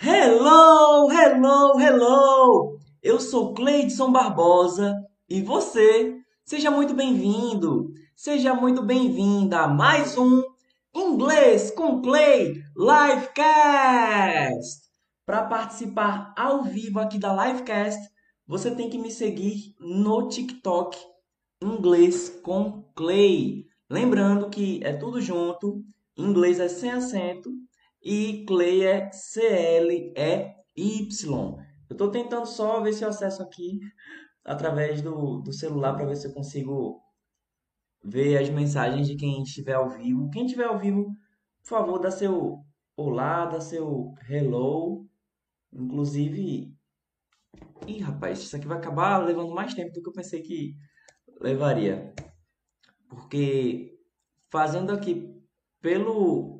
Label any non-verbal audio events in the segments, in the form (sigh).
Hello, hello, hello! Eu sou Cleidson Barbosa e você, seja muito bem-vindo, seja muito bem-vinda a mais um Inglês com Clay Livecast! Para participar ao vivo aqui da Livecast, você tem que me seguir no TikTok Inglês com Clay. Lembrando que é tudo junto, inglês é sem acento e Clay C-L-E-Y. Eu estou tentando só ver se eu acesso aqui através do, do celular para ver se eu consigo ver as mensagens de quem estiver ao vivo. Quem estiver ao vivo, por favor, dá seu olá, dá seu hello. Inclusive. Ih, rapaz, isso aqui vai acabar levando mais tempo do que eu pensei que levaria. Porque fazendo aqui pelo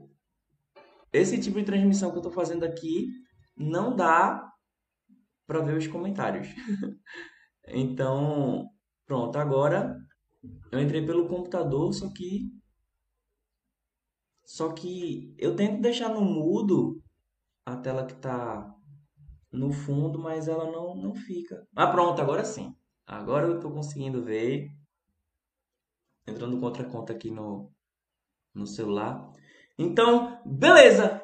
esse tipo de transmissão que eu estou fazendo aqui não dá para ver os comentários. (laughs) então, pronto, agora eu entrei pelo computador, só que só que eu tento deixar no mudo a tela que está no fundo, mas ela não, não fica. Ah, pronto, agora sim. Agora eu estou conseguindo ver. Entrando contra conta aqui no, no celular. Então, beleza!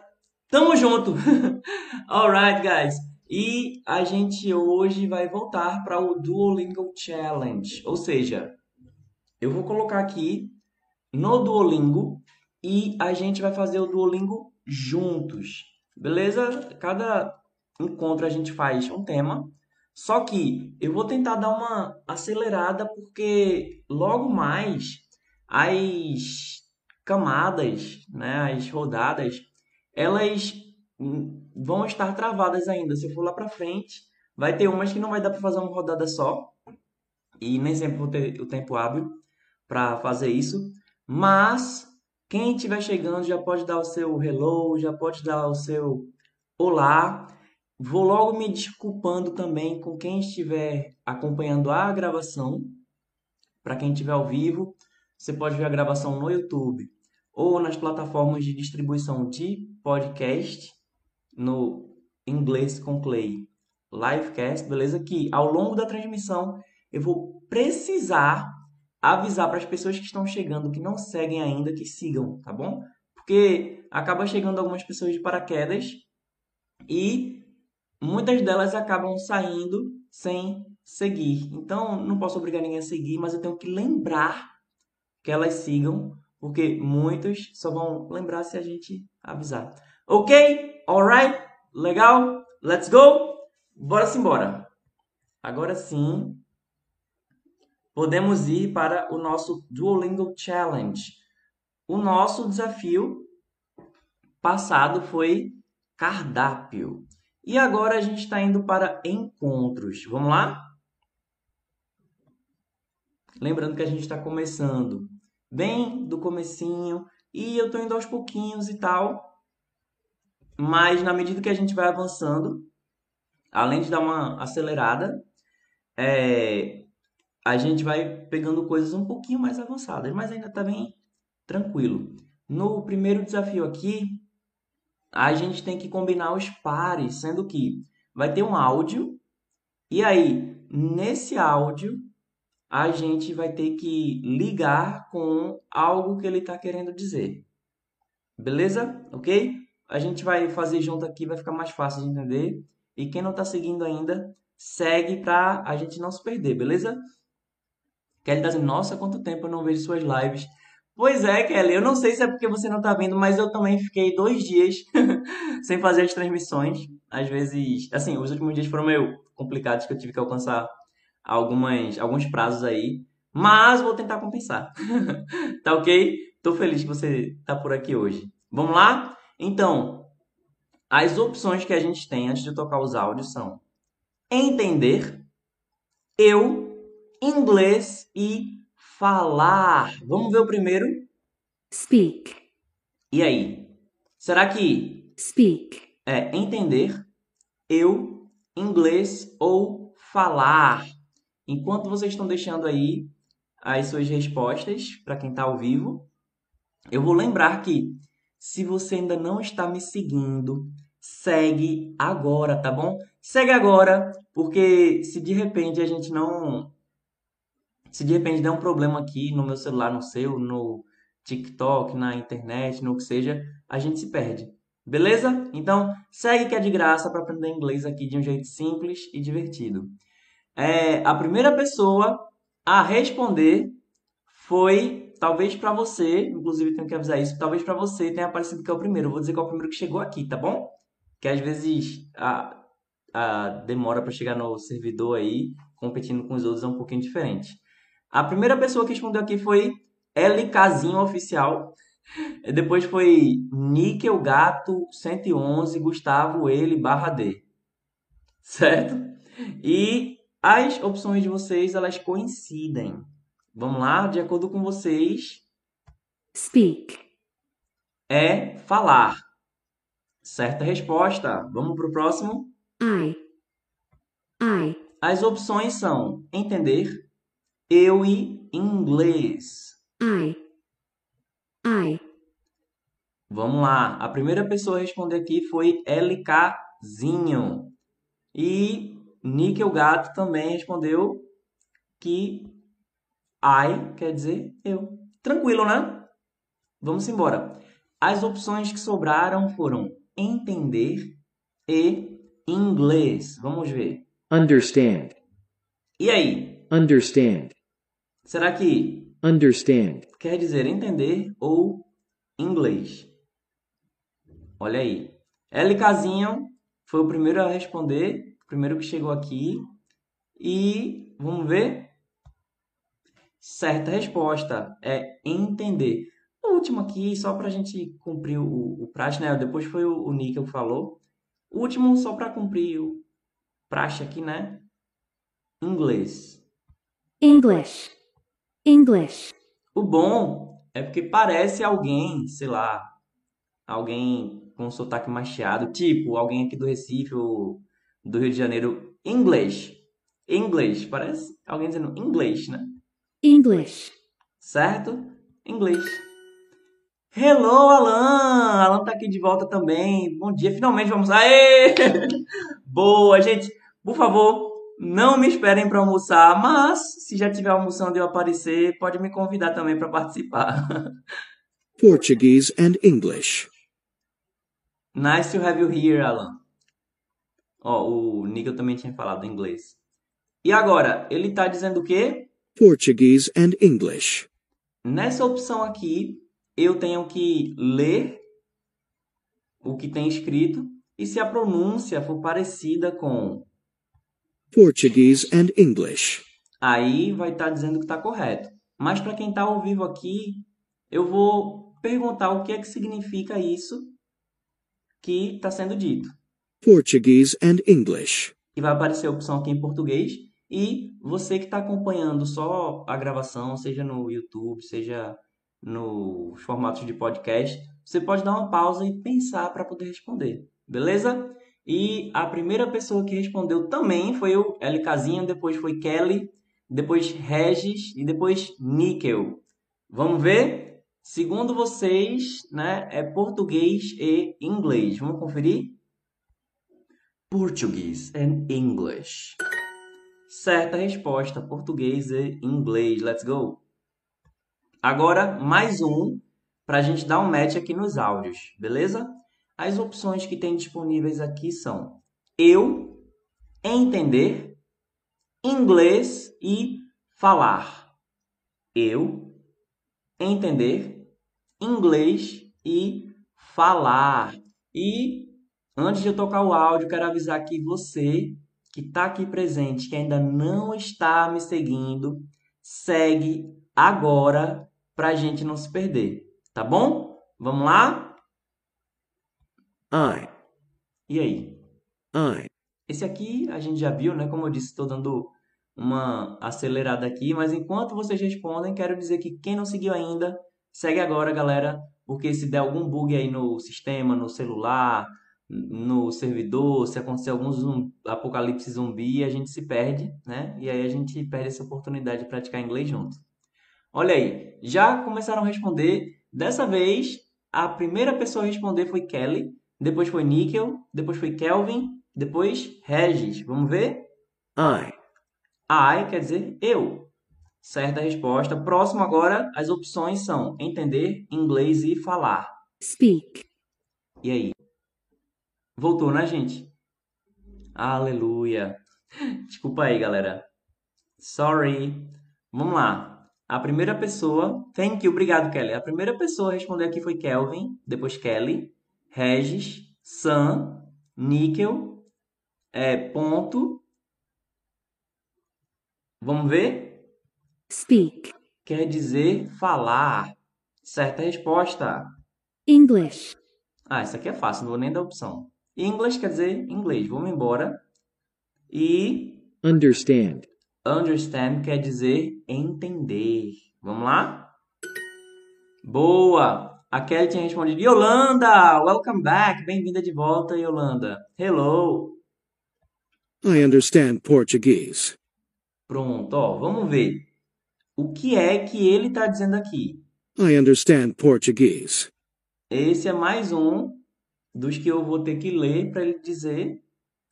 Tamo junto! (laughs) Alright, guys! E a gente hoje vai voltar para o Duolingo Challenge. Ou seja, eu vou colocar aqui no Duolingo e a gente vai fazer o Duolingo juntos. Beleza? Cada encontro a gente faz um tema. Só que eu vou tentar dar uma acelerada porque logo mais as camadas, né, as rodadas, elas vão estar travadas ainda. Se eu for lá para frente, vai ter umas que não vai dar para fazer uma rodada só. E nem sempre vou ter o tempo hábil para fazer isso. Mas quem estiver chegando já pode dar o seu hello, já pode dar o seu olá. Vou logo me desculpando também com quem estiver acompanhando a gravação. Para quem estiver ao vivo, você pode ver a gravação no YouTube ou nas plataformas de distribuição de podcast no inglês com Clay Livecast, beleza? Que ao longo da transmissão eu vou precisar avisar para as pessoas que estão chegando que não seguem ainda que sigam, tá bom? Porque acaba chegando algumas pessoas de paraquedas e muitas delas acabam saindo sem seguir. Então, não posso obrigar ninguém a seguir, mas eu tenho que lembrar que elas sigam porque muitos só vão lembrar se a gente avisar. Ok? Alright? Legal? Let's go? Bora embora. Agora sim, podemos ir para o nosso Duolingo Challenge. O nosso desafio passado foi cardápio. E agora a gente está indo para encontros. Vamos lá? Lembrando que a gente está começando bem do comecinho e eu tô indo aos pouquinhos e tal. Mas na medida que a gente vai avançando, além de dar uma acelerada, é, a gente vai pegando coisas um pouquinho mais avançadas, mas ainda tá bem tranquilo. No primeiro desafio aqui, a gente tem que combinar os pares, sendo que vai ter um áudio, e aí, nesse áudio, a gente vai ter que ligar com algo que ele está querendo dizer. Beleza? Ok? A gente vai fazer junto aqui, vai ficar mais fácil de entender. E quem não está seguindo ainda, segue para a gente não se perder, beleza? Kelly está dizendo, nossa, quanto tempo eu não vejo suas lives. Pois é, Kelly, eu não sei se é porque você não está vendo, mas eu também fiquei dois dias (laughs) sem fazer as transmissões. Às vezes, assim, os últimos dias foram meio complicados, que eu tive que alcançar algumas, alguns prazos aí, mas vou tentar compensar. (laughs) tá ok? Tô feliz que você tá por aqui hoje. Vamos lá? Então, as opções que a gente tem antes de tocar os áudios são entender, eu, inglês e falar. Vamos ver o primeiro? Speak. E aí? Será que Speak. é entender, eu, inglês ou falar? Enquanto vocês estão deixando aí as suas respostas para quem está ao vivo, eu vou lembrar que se você ainda não está me seguindo, segue agora, tá bom? Segue agora, porque se de repente a gente não. Se de repente der um problema aqui no meu celular, no seu, no TikTok, na internet, no que seja, a gente se perde. Beleza? Então, segue que é de graça para aprender inglês aqui de um jeito simples e divertido. É, a primeira pessoa a responder foi, talvez para você, inclusive tenho que avisar isso, talvez para você tenha aparecido que é o primeiro. Vou dizer que é o primeiro que chegou aqui, tá bom? Que às vezes a, a demora para chegar no servidor aí, competindo com os outros, é um pouquinho diferente. A primeira pessoa que respondeu aqui foi LKzinho Oficial. (laughs) Depois foi Níquel Gato 111 Gustavo Ele barra D. Certo? E as opções de vocês, elas coincidem. Vamos lá, de acordo com vocês. Speak. É falar. Certa resposta. Vamos para o próximo. I. I. As opções são entender, eu e inglês. I. I. Vamos lá. A primeira pessoa a responder aqui foi LKzinho. E Níquel Gato também respondeu que I quer dizer eu. Tranquilo, né? Vamos embora. As opções que sobraram foram entender e inglês. Vamos ver. Understand. E aí? Understand. Será que Understand. quer dizer entender ou inglês? Olha aí. LKzinho foi o primeiro a responder, primeiro que chegou aqui. E vamos ver? Certa resposta é entender. O último aqui, só para a gente cumprir o, o praxe, né? Depois foi o, o Níquel que falou. O último, só para cumprir o praxe aqui, né? Inglês. English. English. O bom é porque parece alguém, sei lá, alguém com sotaque machiado, tipo alguém aqui do Recife ou do Rio de Janeiro. English. English. Parece alguém dizendo inglês, né? English. Certo? Inglês. Hello, Alan! Alan tá aqui de volta também. Bom dia, finalmente vamos. Aê! (laughs) Boa, gente. Por favor, não me esperem para almoçar, mas se já tiver almoçando e eu aparecer, pode me convidar também para participar. (laughs) Portuguese and English. Nice to have you here, Alan. Ó, o Nigel também tinha falado inglês. E agora, ele tá dizendo o quê? Portuguese and English. Nessa opção aqui, eu tenho que ler o que tem escrito e se a pronúncia for parecida com Portuguese and English. aí vai estar dizendo que está correto. Mas para quem está ao vivo aqui, eu vou perguntar o que é que significa isso que está sendo dito. Portuguese and English. E vai aparecer a opção aqui em português. E você que está acompanhando só a gravação, seja no YouTube, seja nos formatos de podcast, você pode dar uma pausa e pensar para poder responder, beleza? E a primeira pessoa que respondeu também foi o LKzinho, depois foi Kelly, depois Regis e depois Níquel. Vamos ver? Segundo vocês, né, é português e inglês. Vamos conferir? Português and English. Certa resposta, português e inglês. Let's go. Agora, mais um para a gente dar um match aqui nos áudios, beleza? As opções que tem disponíveis aqui são eu, entender, inglês e falar. Eu, entender, inglês e falar. E antes de eu tocar o áudio, quero avisar que você que está aqui presente, que ainda não está me seguindo, segue agora para a gente não se perder, tá bom? Vamos lá? I. E aí? I. Esse aqui a gente já viu, né? Como eu disse, estou dando uma acelerada aqui, mas enquanto vocês respondem, quero dizer que quem não seguiu ainda, segue agora, galera, porque se der algum bug aí no sistema, no celular, no servidor, se acontecer algum zum- apocalipse zumbi, a gente se perde, né? E aí a gente perde essa oportunidade de praticar inglês junto. Olha aí, já começaram a responder. Dessa vez, a primeira pessoa a responder foi Kelly. depois foi Níquel, depois foi Kelvin, depois Regis. Vamos ver? I. I quer dizer eu. Certa resposta. Próximo agora, as opções são entender, inglês e falar. speak, E aí? Voltou, né, gente? Aleluia. Desculpa aí, galera. Sorry. Vamos lá. A primeira pessoa. Thank you, obrigado, Kelly. A primeira pessoa a responder aqui foi Kelvin, depois Kelly, Regis, Sam, Níquel, é, ponto. Vamos ver? speak, Quer dizer falar. Certa resposta. English, Ah, isso aqui é fácil, não vou nem dar opção. English quer dizer inglês. Vamos embora. E understand, understand quer dizer entender. Vamos lá? Boa! A Kelly tinha respondido. Yolanda, welcome back. Bem-vinda de volta, Yolanda. Hello. I understand Portuguese. Pronto, ó, vamos ver. O que é que ele está dizendo aqui? I understand Portuguese. Esse é mais um dos que eu vou ter que ler para ele dizer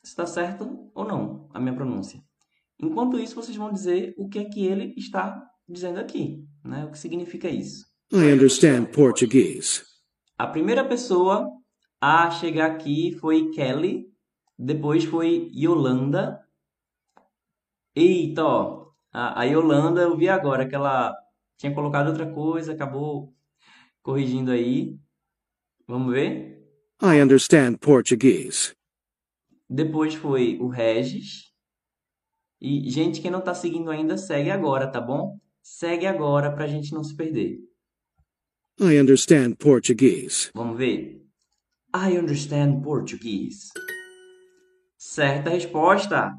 se está certo ou não a minha pronúncia. Enquanto isso, vocês vão dizer o que é que ele está dizendo aqui, né? O que significa isso. I understand Portuguese. A primeira pessoa a chegar aqui foi Kelly, depois foi Yolanda. Eita, ó, a, a Yolanda eu vi agora que ela tinha colocado outra coisa, acabou corrigindo aí. Vamos ver? I understand Portuguese. Depois foi o Regis. E, gente, quem não está seguindo ainda, segue agora, tá bom? Segue agora para a gente não se perder. I understand Portuguese. Vamos ver? I understand Portuguese. Certa resposta.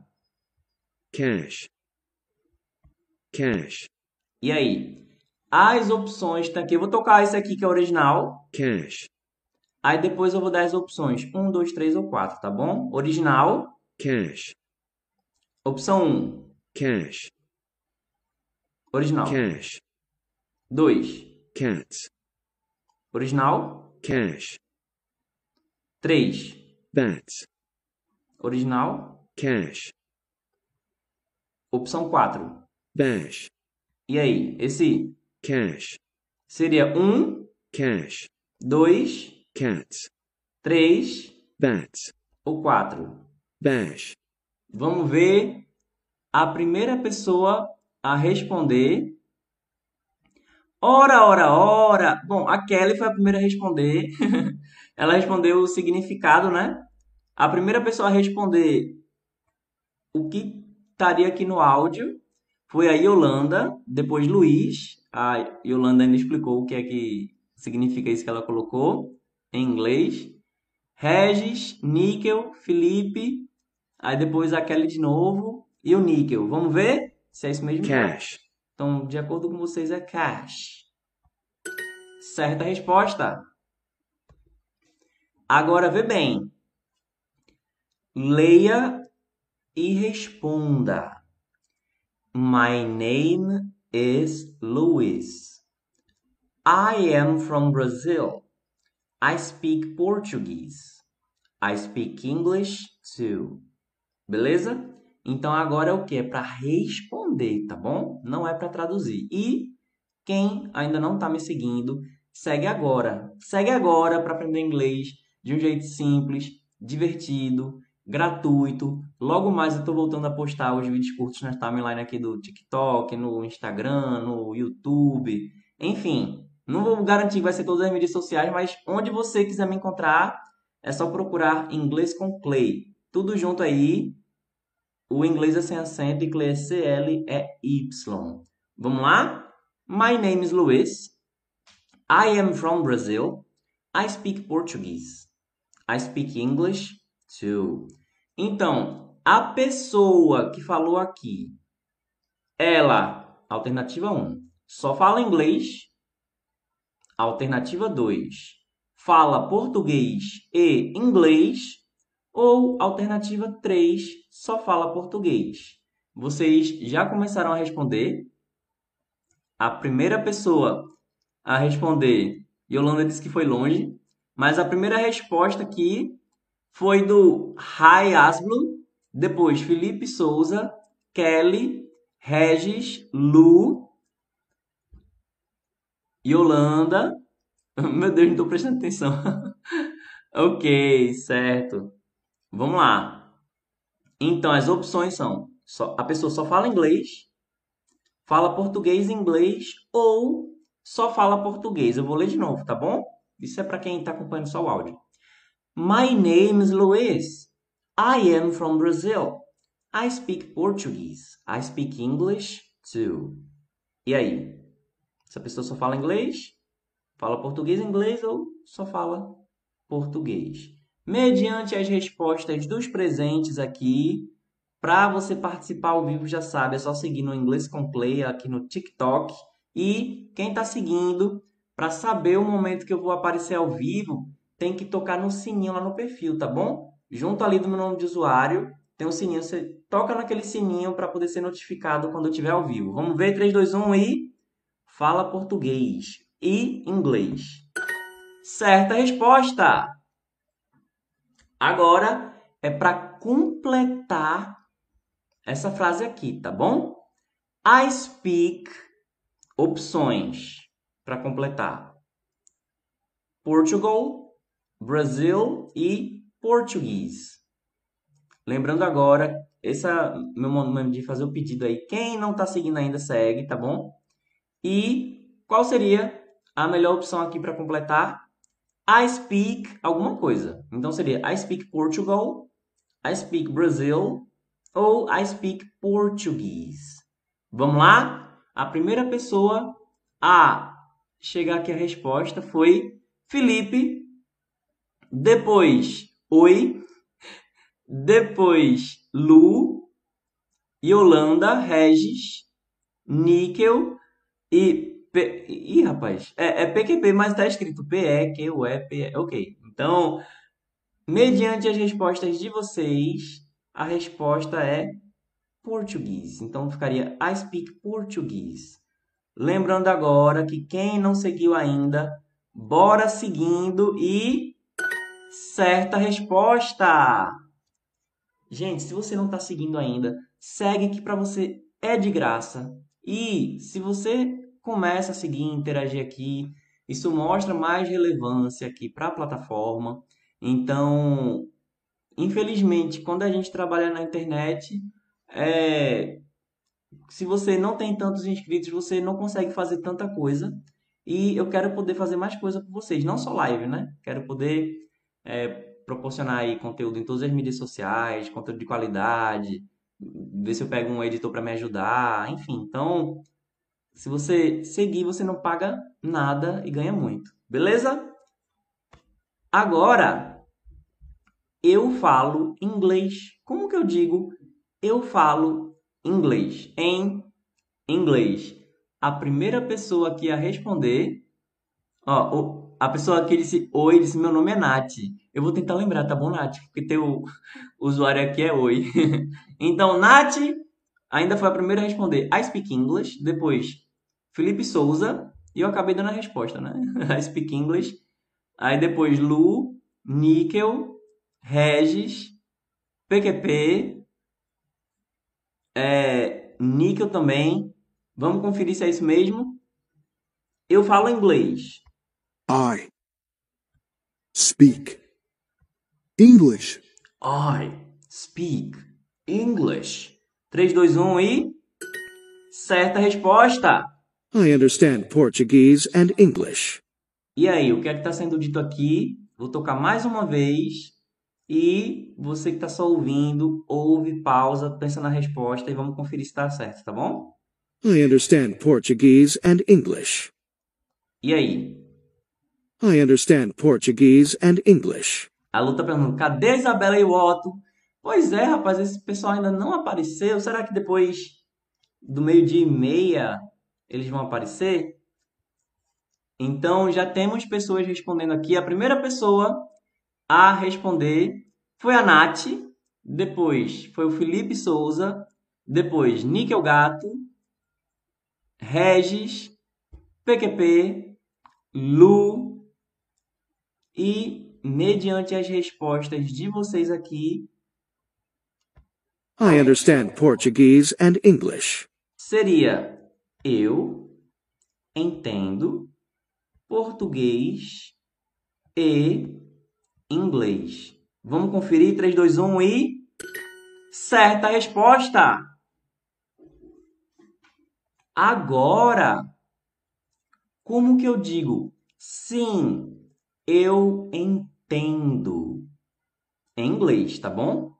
cash, cash, E aí? As opções estão aqui. Eu vou tocar esse aqui que é original. cash, Aí depois eu vou dar as opções. 1, 2, 3 ou 4, tá bom? Original. cash, Opção 1. cash, Original. cash, 2. cats, Original. cash, 3. bats, Original. cash, Opção 4. bash, E aí? Esse cash, seria 1, cash, 2, cats, 3 bats, ou 4. bash, Vamos ver a primeira pessoa a responder. Ora, ora, ora. Bom, a Kelly foi a primeira a responder. (laughs) Ela respondeu o significado, né? A primeira pessoa a responder o que estaria aqui no áudio foi a Yolanda, depois Luiz. A Yolanda ainda explicou o que é que significa isso que ela colocou em inglês. Regis, Níquel, Felipe, aí depois a Kelly de novo e o Níquel. Vamos ver se é isso mesmo? cash, Então, de acordo com vocês, é cash. Certa resposta. Agora vê bem. Leia e responda. My name is Luis. I am from Brazil. I speak Portuguese. I speak English too. Beleza? Então agora é o que? É para responder, tá bom? Não é para traduzir. E quem ainda não está me seguindo, segue agora. Segue agora para aprender inglês de um jeito simples, divertido, gratuito. Logo mais eu estou voltando a postar os vídeos curtos na timeline aqui do TikTok, no Instagram, no YouTube. Enfim, não vou garantir que vai ser todas as mídias sociais, mas onde você quiser me encontrar, é só procurar Inglês com Clay. Tudo junto aí. O inglês é sem acento e Clay é C-L-E-Y. Vamos lá? My name is Luis. I am from Brazil. I speak Portuguese. I speak English too. Então, a pessoa que falou aqui, ela, alternativa 1, só fala inglês. Alternativa 2, fala português e inglês. Ou alternativa 3, só fala português. Vocês já começaram a responder? A primeira pessoa a responder, Yolanda disse que foi longe. Mas a primeira resposta aqui foi do Rai Asblu, depois Felipe Souza, Kelly, Regis, Lu, Yolanda. (laughs) Meu Deus, não estou prestando atenção. (laughs) ok, certo. Vamos lá. Então, as opções são: só, a pessoa só fala inglês, fala português e inglês ou só fala português. Eu vou ler de novo, tá bom? Isso é para quem está acompanhando só o áudio. My name is Luis. I am from Brazil. I speak Portuguese. I speak English too. E aí? Se a pessoa só fala inglês, fala português inglês ou só fala português? Mediante as respostas dos presentes aqui, para você participar ao vivo, já sabe, é só seguir no Inglês com Play aqui no TikTok. E quem está seguindo, para saber o momento que eu vou aparecer ao vivo, tem que tocar no sininho lá no perfil, tá bom? Junto ali do meu nome de usuário, tem um sininho. Você toca naquele sininho para poder ser notificado quando eu estiver ao vivo. Vamos ver? 3, 2, 1 e. Fala português e inglês. Certa resposta! Agora é para completar essa frase aqui, tá bom? I speak opções para completar. Portugal, Brasil e português. Lembrando agora, esse é meu momento de fazer o pedido aí. Quem não está seguindo ainda, segue, tá bom? E qual seria a melhor opção aqui para completar? I speak alguma coisa. Então seria I speak Portugal, I speak Brazil ou I speak Portuguese. Vamos lá? A primeira pessoa a chegar aqui a resposta foi Felipe. Depois, oi. Depois, Lu. Yolanda, Regis, Níquel e P... Ih, rapaz, é, é PQP, mas está escrito PE, Q, U, E, P, ok. Então, mediante as respostas de vocês, a resposta é português. Então, ficaria I speak Portuguese. Lembrando agora que quem não seguiu ainda, bora seguindo e certa resposta. Gente, se você não está seguindo ainda, segue que para você é de graça. E se você começa a seguir, interagir aqui. Isso mostra mais relevância aqui para a plataforma. Então, infelizmente, quando a gente trabalha na internet, é... se você não tem tantos inscritos, você não consegue fazer tanta coisa. E eu quero poder fazer mais coisa por vocês, não só live, né? Quero poder é, proporcionar aí conteúdo em todas as mídias sociais, conteúdo de qualidade, ver se eu pego um editor para me ajudar, enfim. Então, se você seguir, você não paga nada e ganha muito. Beleza? Agora, eu falo inglês. Como que eu digo eu falo inglês? Em inglês. A primeira pessoa que ia responder, ó, a pessoa que disse oi, disse meu nome é Nath. Eu vou tentar lembrar, tá bom, Nath? Porque teu usuário aqui é oi. (laughs) então, Nath ainda foi a primeira a responder I speak English. Depois, Felipe Souza, e eu acabei dando a resposta, né? (laughs) I speak English. Aí depois Lu, Níquel, Regis, PQP, é, Níquel também. Vamos conferir se é isso mesmo. Eu falo inglês. I speak English. I speak English. 3, 2, 1 e. Certa resposta! I understand Portuguese and English. E aí, o que é que está sendo dito aqui? Vou tocar mais uma vez. E você que está só ouvindo, ouve, pausa, pensa na resposta e vamos conferir se está certo, tá bom? I understand Portuguese and English. E aí? I understand Portuguese and English. A Lu tá perguntando, cadê Isabela e o Otto? Pois é, rapaz, esse pessoal ainda não apareceu. Será que depois do meio-dia e meia eles vão aparecer. Então já temos pessoas respondendo aqui. A primeira pessoa a responder foi a Nath, depois foi o Felipe Souza, depois Níquel Gato, Regis, PQP, Lu, E, mediante as respostas de vocês aqui, I understand Portuguese and English. seria eu entendo português e inglês. Vamos conferir 3, 2, 1 e certa resposta. Agora, como que eu digo? Sim, eu entendo. Em inglês, tá bom?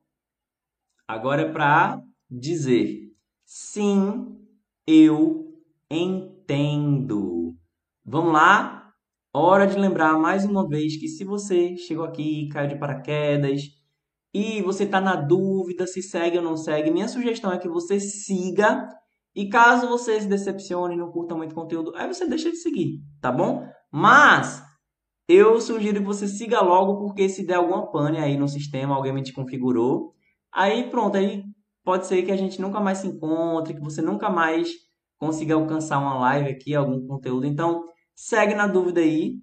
Agora é para dizer sim, eu entendo. Vamos lá? Hora de lembrar mais uma vez que se você chegou aqui, caiu de paraquedas e você está na dúvida se segue ou não segue, minha sugestão é que você siga e caso você se decepcione e não curta muito conteúdo, aí você deixa de seguir, tá bom? Mas eu sugiro que você siga logo porque se der alguma pane aí no sistema, alguém me desconfigurou, aí pronto, aí pode ser que a gente nunca mais se encontre, que você nunca mais consiga alcançar uma live aqui, algum conteúdo. Então, segue na dúvida aí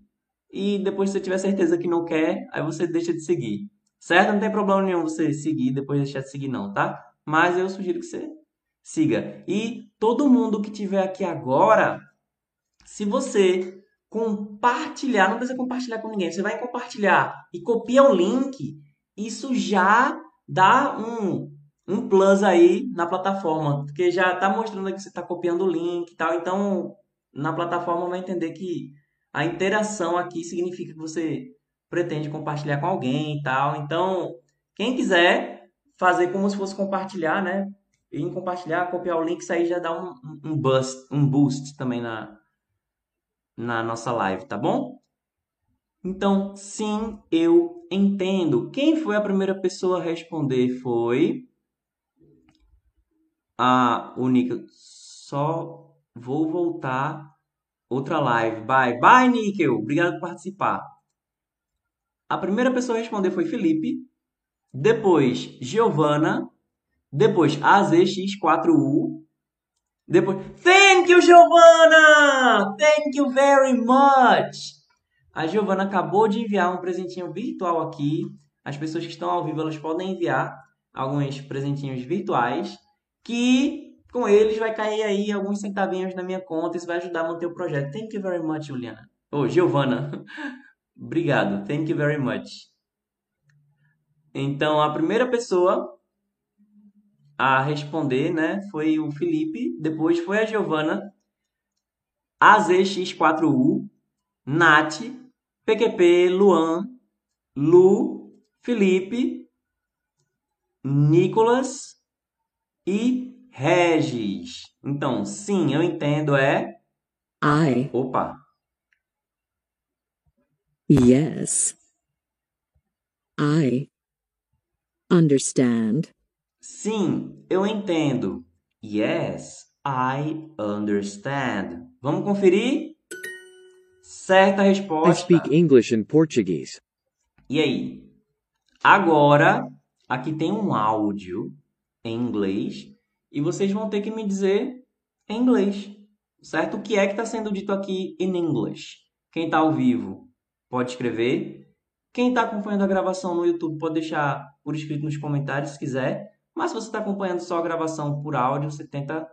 e depois se você tiver certeza que não quer, aí você deixa de seguir. Certo? Não tem problema nenhum você seguir e depois deixar de seguir não, tá? Mas eu sugiro que você siga. E todo mundo que tiver aqui agora, se você compartilhar, não precisa compartilhar com ninguém, você vai compartilhar e copia o link, isso já dá um, um plus aí na plataforma, porque já está mostrando que você está copiando o link e tal, então na plataforma vai entender que a interação aqui significa que você pretende compartilhar com alguém e tal. Então, quem quiser fazer como se fosse compartilhar, né? Em compartilhar, copiar o link, isso aí já dá um, um boost, um boost também na, na nossa live, tá bom? Então, sim, eu entendo. Quem foi a primeira pessoa a responder foi a única. Só vou voltar outra live. Bye, bye, Níquel. Obrigado por participar. A primeira pessoa a responder foi Felipe, depois Giovana, depois AZX4U, depois Thank you, Giovana! Thank you very much! A Giovana acabou de enviar um presentinho virtual aqui. As pessoas que estão ao vivo, elas podem enviar alguns presentinhos virtuais que com eles vai cair aí alguns centavinhos na minha conta. Isso vai ajudar a manter o projeto. Thank you very much, Juliana. Ô, oh, Giovana. (laughs) Obrigado. Thank you very much. Então, a primeira pessoa a responder, né, foi o Felipe, depois foi a Giovana, AZX4U, Nath, PQP, Luan, Lu, Felipe, Nicolas e Regis. Então, sim, eu entendo é I. Opa. Yes. I understand. Sim, eu entendo. Yes, I understand. Vamos conferir? Certa I resposta. speak English and Portuguese. E aí? Agora, aqui tem um áudio em inglês e vocês vão ter que me dizer em inglês, certo? O que é que está sendo dito aqui in English? Quem está ao vivo pode escrever. Quem está acompanhando a gravação no YouTube pode deixar por escrito nos comentários se quiser. Mas se você está acompanhando só a gravação por áudio, você tenta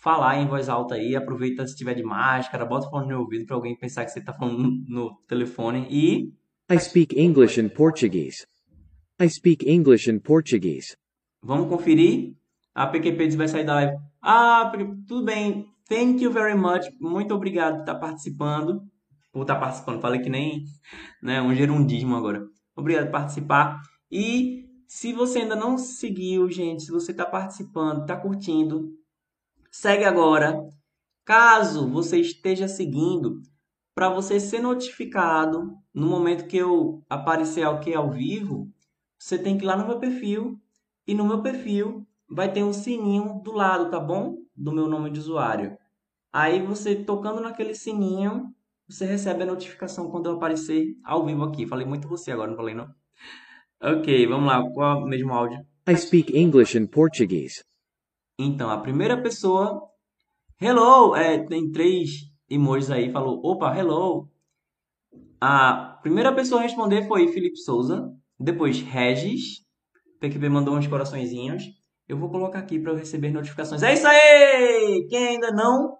falar em voz alta aí. Aproveita se tiver de máscara, bota o fone no ouvido para alguém pensar que você está falando (laughs) no telefone. E I speak English and Portuguese. I speak English and Portuguese. Vamos conferir. A PQP vai sair da live. Ah, tudo bem. Thank you very much. Muito obrigado por estar participando. Por estar participando. Falei que nem né, um gerundismo agora. Obrigado por participar. E se você ainda não seguiu, gente, se você está participando, está curtindo, segue agora. Caso você esteja seguindo, para você ser notificado no momento que eu aparecer aqui ao vivo, você tem que ir lá no meu perfil e no meu perfil vai ter um sininho do lado, tá bom? Do meu nome de usuário. Aí você tocando naquele sininho, você recebe a notificação quando eu aparecer ao vivo aqui. Falei muito você agora, não falei não? Ok, vamos lá. Qual é o mesmo áudio? I speak English and Portuguese. Então, a primeira pessoa, hello, é, tem três emojis aí, falou, opa, hello. A primeira pessoa a responder foi Felipe Souza, depois Regis, PQP mandou uns coraçõezinhos. Eu vou colocar aqui para eu receber notificações. É isso aí! Quem ainda não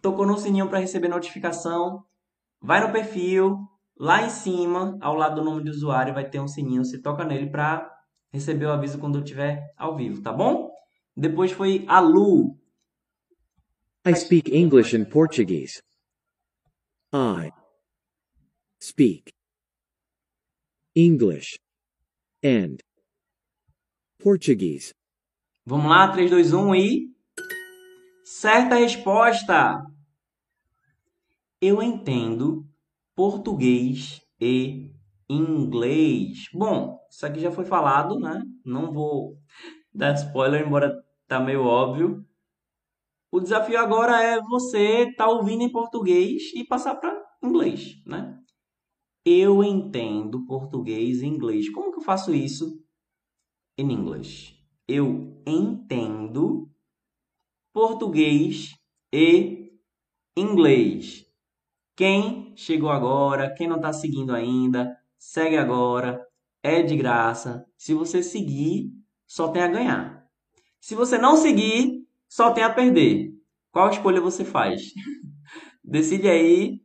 tocou no sininho para receber notificação, vai no perfil, lá em cima, ao lado do nome do usuário, vai ter um sininho. Você toca nele para receber o aviso quando eu estiver ao vivo, tá bom? Depois foi a Lu. I speak English and Portuguese. I speak English and Portuguese. Vamos lá, 3, 2, 1 e. Certa resposta! Eu entendo português e inglês. Bom, isso aqui já foi falado, né? Não vou dar spoiler, embora tá meio óbvio. O desafio agora é você estar tá ouvindo em português e passar para inglês, né? Eu entendo português e inglês. Como que eu faço isso em inglês? Eu entendo português e inglês. Quem chegou agora, quem não está seguindo ainda, segue agora. É de graça. Se você seguir, só tem a ganhar. Se você não seguir, só tem a perder. Qual escolha você faz? (laughs) Decide aí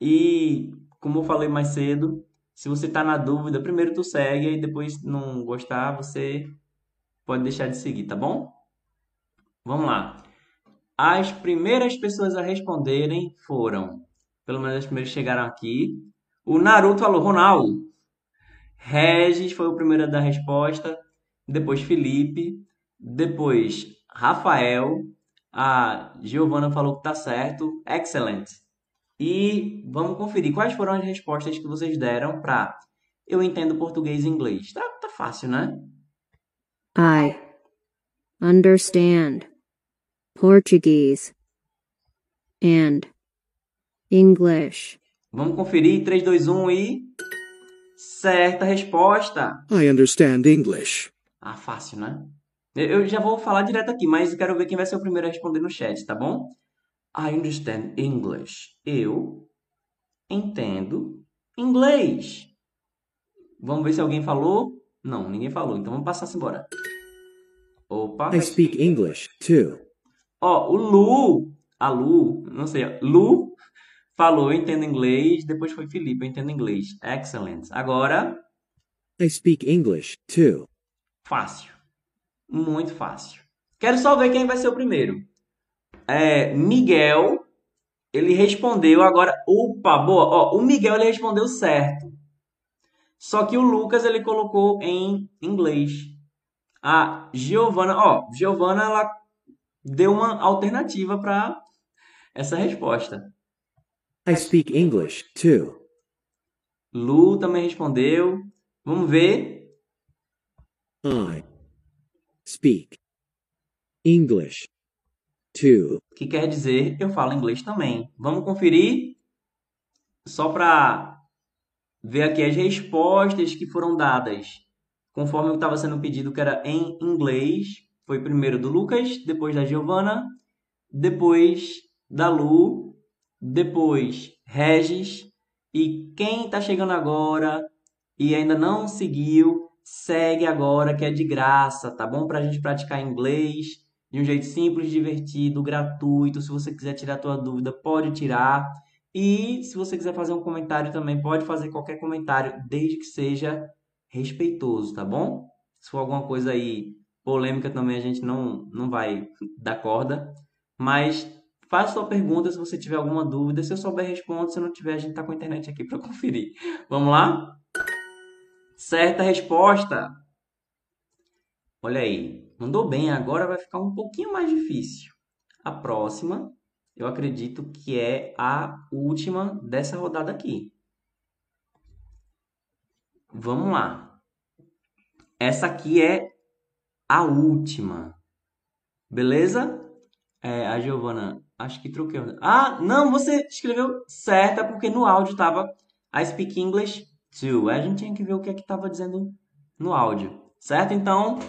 e, como eu falei mais cedo, se você está na dúvida, primeiro tu segue e depois não gostar, você pode deixar de seguir, tá bom? Vamos lá. As primeiras pessoas a responderem foram, pelo menos as primeiras chegaram aqui. O Naruto falou Ronaldo. Regis foi o primeiro a dar resposta. Depois Felipe. Depois Rafael. A Giovana falou que tá certo. Excellent. E vamos conferir quais foram as respostas que vocês deram para eu entendo português e inglês. Tá, tá fácil, né? I understand Portuguese and English. Vamos conferir 3, 2, 1 e. Certa resposta. I understand English. Ah, fácil, né? Eu já vou falar direto aqui, mas quero ver quem vai ser o primeiro a responder no chat, tá bom? I understand English. Eu entendo inglês. Vamos ver se alguém falou. Não, ninguém falou. Então vamos passar-se embora. Opa. I speak English too. Ó, o Lu, a Lu, não sei, Lu falou, eu entendo inglês. Depois foi Felipe, eu entendo inglês. Excellent. Agora, I speak English too. fácil. Muito fácil. Quero só ver quem vai ser o primeiro. É, Miguel, ele respondeu agora. Opa, boa. Ó, o Miguel ele respondeu certo. Só que o Lucas ele colocou em inglês. A Giovana, ó, Giovana ela deu uma alternativa para essa resposta. I speak English too. Lu também respondeu. Vamos ver. I speak English too. Que quer dizer eu falo inglês também. Vamos conferir só para ver aqui as respostas que foram dadas conforme o que estava sendo pedido, que era em inglês. Foi primeiro do Lucas, depois da Giovana, depois da Lu, depois Regis. E quem está chegando agora e ainda não seguiu, segue agora que é de graça, tá bom? Para a gente praticar inglês de um jeito simples, divertido, gratuito. Se você quiser tirar a tua dúvida, pode tirar. E se você quiser fazer um comentário também, pode fazer qualquer comentário, desde que seja respeitoso, tá bom? Se for alguma coisa aí polêmica também a gente não, não vai dar corda. Mas faça sua pergunta se você tiver alguma dúvida. Se eu souber, respondo. Se não tiver, a gente tá com a internet aqui para (laughs) conferir. Vamos lá? Certa resposta. Olha aí. Mandou bem. Agora vai ficar um pouquinho mais difícil. A próxima, eu acredito que é a última dessa rodada aqui. Vamos lá. Essa aqui é a última. Beleza? É, a Giovana, acho que troquei. Ah, não, você escreveu certa porque no áudio tava I speak English too. A gente tinha que ver o que é que tava dizendo no áudio. Certo? Então,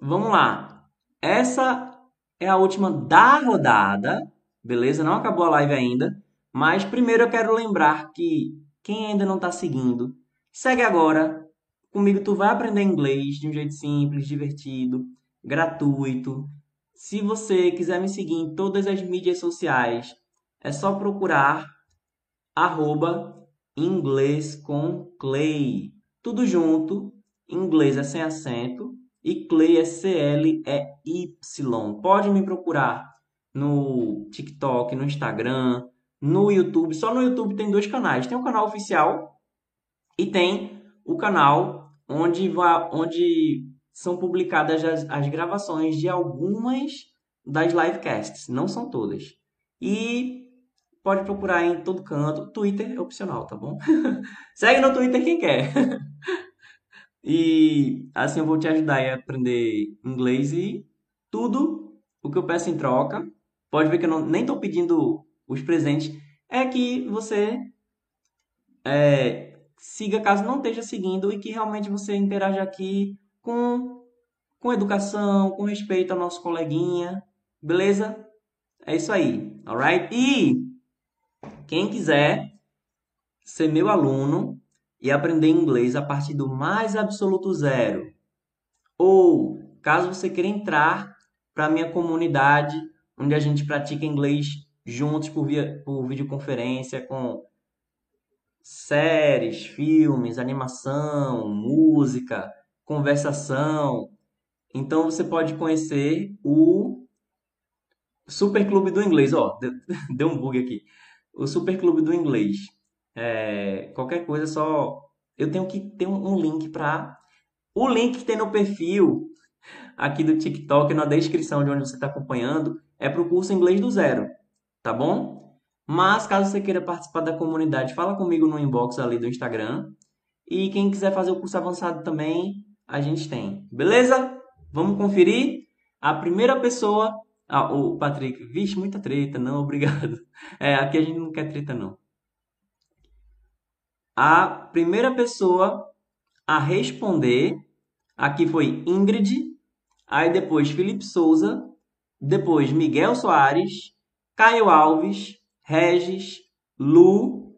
vamos lá. Essa é a última da rodada. Beleza? Não acabou a live ainda. Mas primeiro eu quero lembrar que Quem ainda não está seguindo, segue agora. Comigo tu vai aprender inglês de um jeito simples, divertido, gratuito. Se você quiser me seguir em todas as mídias sociais, é só procurar arroba inglês com Clay. Tudo junto, inglês é sem acento e Clay é C-L-E-Y. Pode me procurar no TikTok, no Instagram, no YouTube. Só no YouTube tem dois canais. Tem o canal oficial e tem o canal onde, vai, onde são publicadas as, as gravações de algumas das livecasts. Não são todas. E pode procurar em todo canto. Twitter é opcional, tá bom? (laughs) Segue no Twitter quem quer. (laughs) e assim eu vou te ajudar a aprender inglês e tudo o que eu peço em troca. Pode ver que eu não, nem estou pedindo os presentes. É que você é, siga caso não esteja seguindo e que realmente você interaja aqui com, com educação, com respeito ao nosso coleguinha. Beleza? É isso aí. Alright? E quem quiser ser meu aluno e aprender inglês a partir do mais absoluto zero, ou caso você queira entrar para a minha comunidade, onde a gente pratica inglês juntos por, via, por videoconferência com séries, filmes, animação, música, conversação. Então você pode conhecer o Super Clube do Inglês. Ó, deu, (laughs) deu um bug aqui o Super Clube do Inglês. É, qualquer coisa, só. Eu tenho que ter um, link para. O link que tem no perfil aqui do TikTok, na descrição de onde você está acompanhando, é para o curso Inglês do Zero, tá bom? Mas caso você queira participar da comunidade, fala comigo no inbox ali do Instagram. E quem quiser fazer o curso avançado também, a gente tem. Beleza? Vamos conferir? A primeira pessoa ah, o Patrick, vixe, muita treta, não, (laughs) obrigado. É, aqui a gente não quer treta, não. A primeira pessoa a responder aqui foi Ingrid, aí depois Felipe Souza, depois Miguel Soares, Caio Alves, Regis, Lu.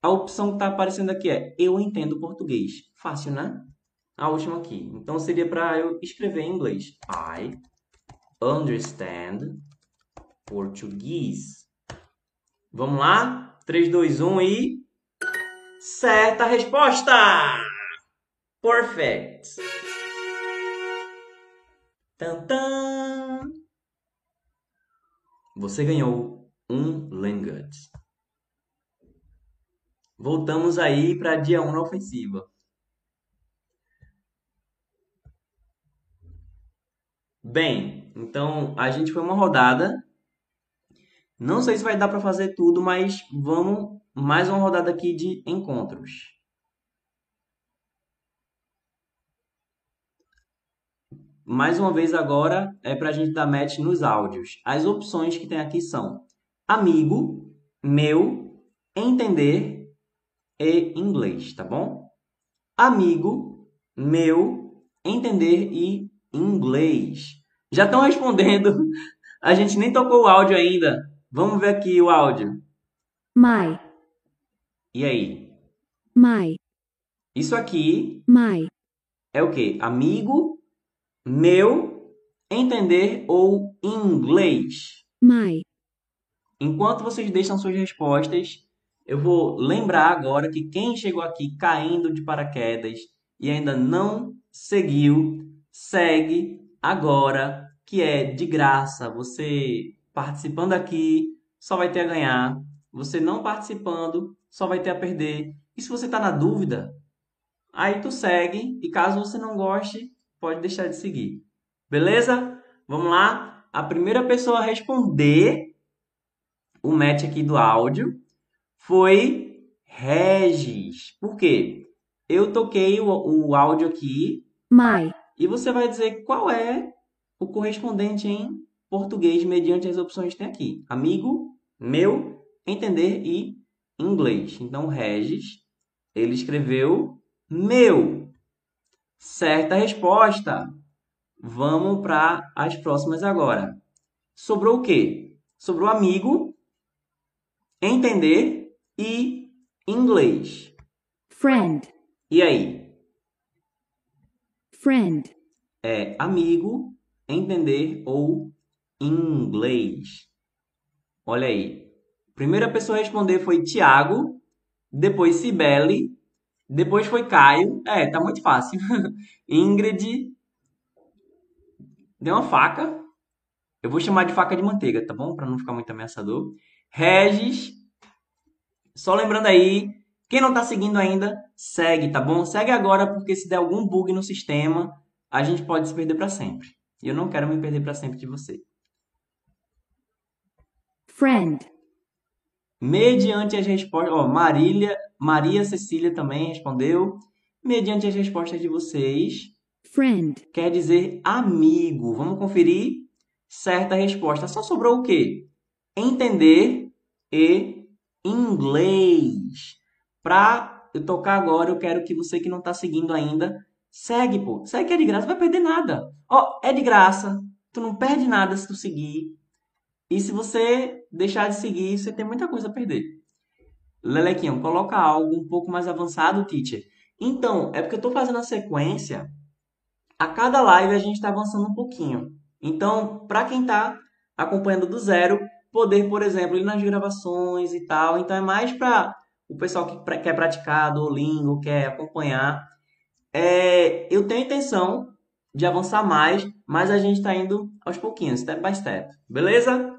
A opção que está aparecendo aqui é Eu entendo português. Fácil, né? A última aqui. Então seria para eu escrever em inglês. I understand português. Vamos lá? 3, 2, 1 e. Certa resposta! Perfect! Tantan! Você ganhou um Langut. Voltamos aí para dia 1 na ofensiva. Bem, então a gente foi uma rodada. Não sei se vai dar para fazer tudo, mas vamos mais uma rodada aqui de encontros. Mais uma vez agora é para a gente dar match nos áudios. As opções que tem aqui são amigo, meu, entender e inglês, tá bom? Amigo, meu, entender e inglês. Já estão respondendo. (laughs) A gente nem tocou o áudio ainda. Vamos ver aqui o áudio. My, E aí? my, Isso aqui my, é o quê? Amigo, meu, entender ou inglês. my, Enquanto vocês deixam suas respostas, eu vou lembrar agora que quem chegou aqui caindo de paraquedas e ainda não seguiu, segue agora, que é de graça. Você participando aqui só vai ter a ganhar. Você não participando só vai ter a perder. E se você está na dúvida, aí tu segue e caso você não goste, pode deixar de seguir. Beleza? Vamos lá? A primeira pessoa a responder o match aqui do áudio foi Regis. Por quê? Eu toquei o, o áudio aqui my, e você vai dizer qual é o correspondente em português mediante as opções que tem aqui: amigo, meu, entender e inglês. Então, Regis, ele escreveu meu. Certa resposta. Vamos para as próximas agora. Sobrou o quê? Sobrou amigo, entender e inglês. friend, E aí? friend, É amigo, entender ou inglês. Olha aí. Primeira pessoa a responder foi Tiago, depois Cibele, depois foi Caio. É, tá muito fácil. (laughs) Ingrid. Deu uma faca. Eu vou chamar de faca de manteiga, tá bom? Para não ficar muito ameaçador. Regis. Só lembrando aí, quem não tá seguindo ainda, segue, tá bom? Segue agora, porque se der algum bug no sistema, a gente pode se perder para sempre. E eu não quero me perder para sempre de você. friend, Mediante as respostas, ó, Marília, Maria Cecília também respondeu. Mediante as respostas de vocês, friend, quer dizer amigo. Vamos conferir certa resposta. Só sobrou o quê? Entender e inglês. Pra eu tocar agora, eu quero que você que não tá seguindo ainda, segue, pô. Segue que é de graça, não vai perder nada. Ó, é de graça. Tu não perde nada se tu seguir. E se você deixar de seguir, você tem muita coisa a perder. Lelequinho, coloca algo um pouco mais avançado, teacher. Então, é porque eu tô fazendo a sequência. A cada live a gente está avançando um pouquinho. Então, para quem está acompanhando do zero, poder, por exemplo, ir nas gravações e tal. Então, é mais para o pessoal que quer praticar Duolingo, quer acompanhar. É, eu tenho intenção de avançar mais, mas a gente está indo aos pouquinhos, step by step. Beleza?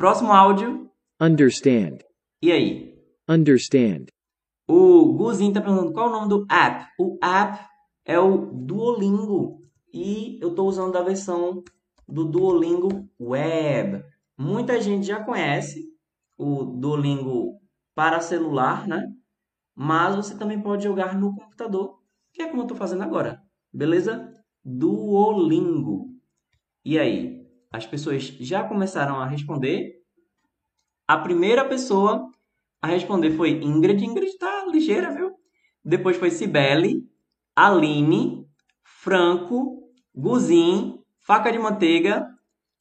Próximo áudio. Understand. E aí? Understand. O Guzinho tá perguntando qual é o nome do app. O app é o Duolingo. E eu estou usando a versão do Duolingo Web. Muita gente já conhece o Duolingo para celular, né? Mas você também pode jogar no computador, que é como eu estou fazendo agora. Beleza? Duolingo. E aí? As pessoas já começaram a responder. A primeira pessoa a responder foi Ingrid. Ingrid tá ligeira, viu? Depois foi Cibele, Aline, Franco, Guzin, Faca de Manteiga.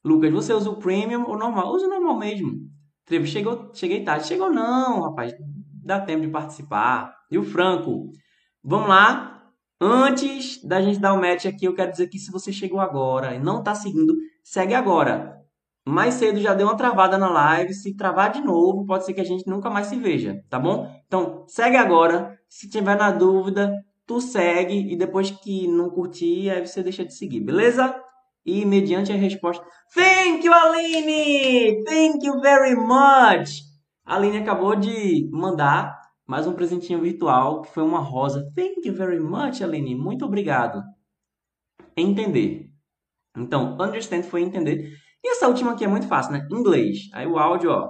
Lucas, você usa o Premium ou normal? Usa o normal mesmo. Trevo, chegou, cheguei tarde. Chegou não, rapaz. Dá tempo de participar. E o Franco? Vamos lá. Antes da gente dar o match aqui, eu quero dizer que se você chegou agora e não tá seguindo, segue agora. Mais cedo já deu uma travada na live. Se travar de novo, pode ser que a gente nunca mais se veja, tá bom? Então, segue agora. Se tiver na dúvida, tu segue e depois que não curtir, aí você deixa de seguir, beleza? E mediante a resposta, Thank you, Aline! Thank you very much! A Aline acabou de mandar mais um presentinho virtual, que foi uma rosa. Thank you very much, Aline. Muito obrigado. Entender. Então, understand foi entender. E essa última aqui é muito fácil, né? Inglês. Aí o áudio, ó.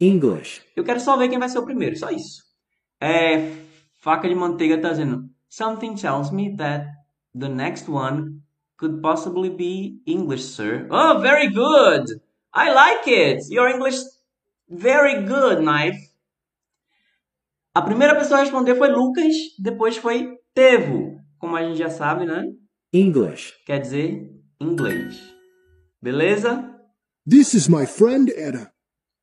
English. Eu quero só ver quem vai ser o primeiro, só isso. É, faca de manteiga tá dizendo Something tells me that the next one could possibly be English, sir. Oh, very good. I like it. Your English very good, knife. A primeira pessoa a responder foi Lucas, depois foi Tevo. Como a gente já sabe, né? English. Quer dizer inglês. Beleza? This is my friend Etta.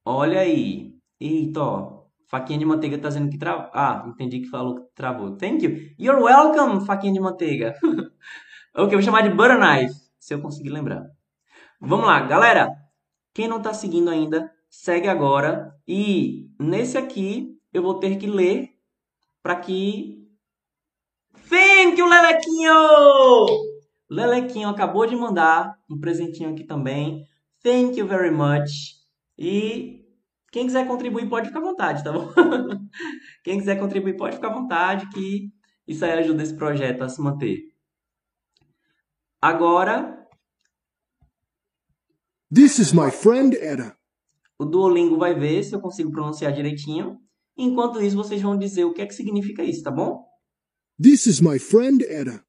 Olha aí. Eita, ó. Faquinha de manteiga tá dizendo que travou. Ah, entendi que falou que travou. Thank you. You're welcome, faquinha de manteiga. (laughs) ok, vou chamar de butter knife, se eu conseguir lembrar. Vamos lá, galera. Quem não tá seguindo ainda, segue agora. E nesse aqui eu vou ter que ler para que. Thank you, Lelequinho! Lelequinho acabou de mandar um presentinho aqui também. Thank you very much. E quem quiser contribuir pode ficar à vontade, tá bom? (laughs) quem quiser contribuir pode ficar à vontade, que isso aí ajuda esse projeto a se manter. Agora, This is my friend Etta. o Duolingo vai ver se eu consigo pronunciar direitinho. Enquanto isso, vocês vão dizer o que é que significa isso, tá bom? This is my friend Etta.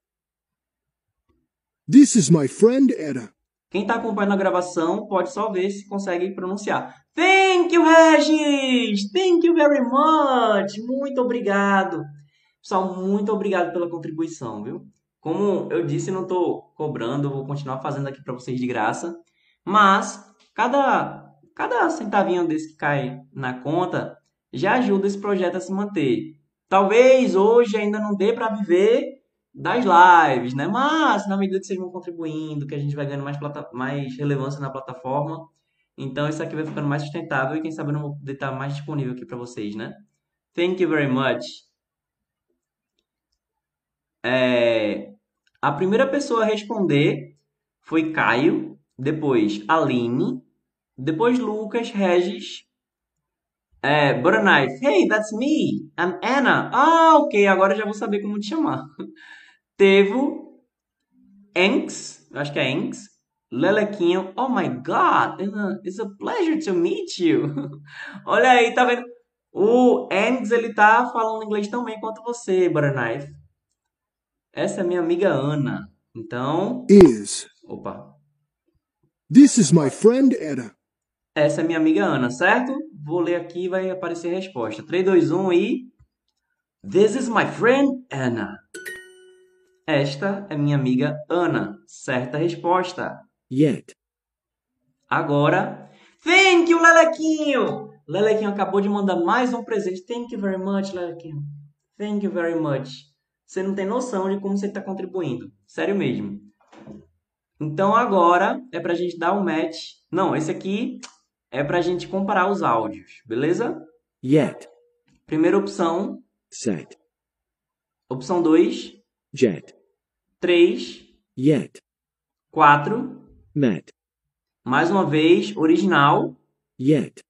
This is my friend Etta. Quem está acompanhando a gravação pode só ver se consegue pronunciar. Thank you, Regis! Thank you very much! Muito obrigado! Pessoal, muito obrigado pela contribuição, viu? Como eu disse, não estou cobrando, vou continuar fazendo aqui para vocês de graça. Mas, cada, cada centavinho desse que cai na conta já ajuda esse projeto a se manter. Talvez hoje ainda não dê para viver das lives, né? Mas na medida que vocês vão contribuindo, que a gente vai ganhando mais, plata mais relevância na plataforma, então isso aqui vai ficando mais sustentável e quem sabe eu não vou poder estar mais disponível aqui para vocês, né? Thank you very much. É, a primeira pessoa a responder foi Caio, depois Aline, depois Lucas, Regis, é, Butter Knife. Hey, that's me. I'm Anna. Ah, ok, agora já vou saber como te chamar. (laughs) Tevo, Enks, acho que é Enks, Lelequinho. Oh my God, it's a pleasure to meet you. (laughs) Olha aí, tá vendo? O Enks, ele tá falando inglês tão bem quanto você, Butter Knife. Essa é minha amiga Ana. Então, Is. opa. This is my friend Anna. Essa é minha amiga Ana, certo? Vou ler aqui e vai aparecer a resposta. 3, 2, 1 e. This is my friend Anna. Esta é minha amiga Ana. Certa resposta. Yet. Agora. Thank you, Lelequinho! Lelequinho acabou de mandar mais um presente. Thank you very much, Lelequinho. Thank you very much. Você não tem noção de como você está contribuindo. Sério mesmo. Então agora é pra gente dar um match. Não, esse aqui é pra gente comparar os áudios, beleza? Yet. Primeira opção, Set. opção 2, Jet. 3, Yet. 4, Met. mais uma vez, original, Yet.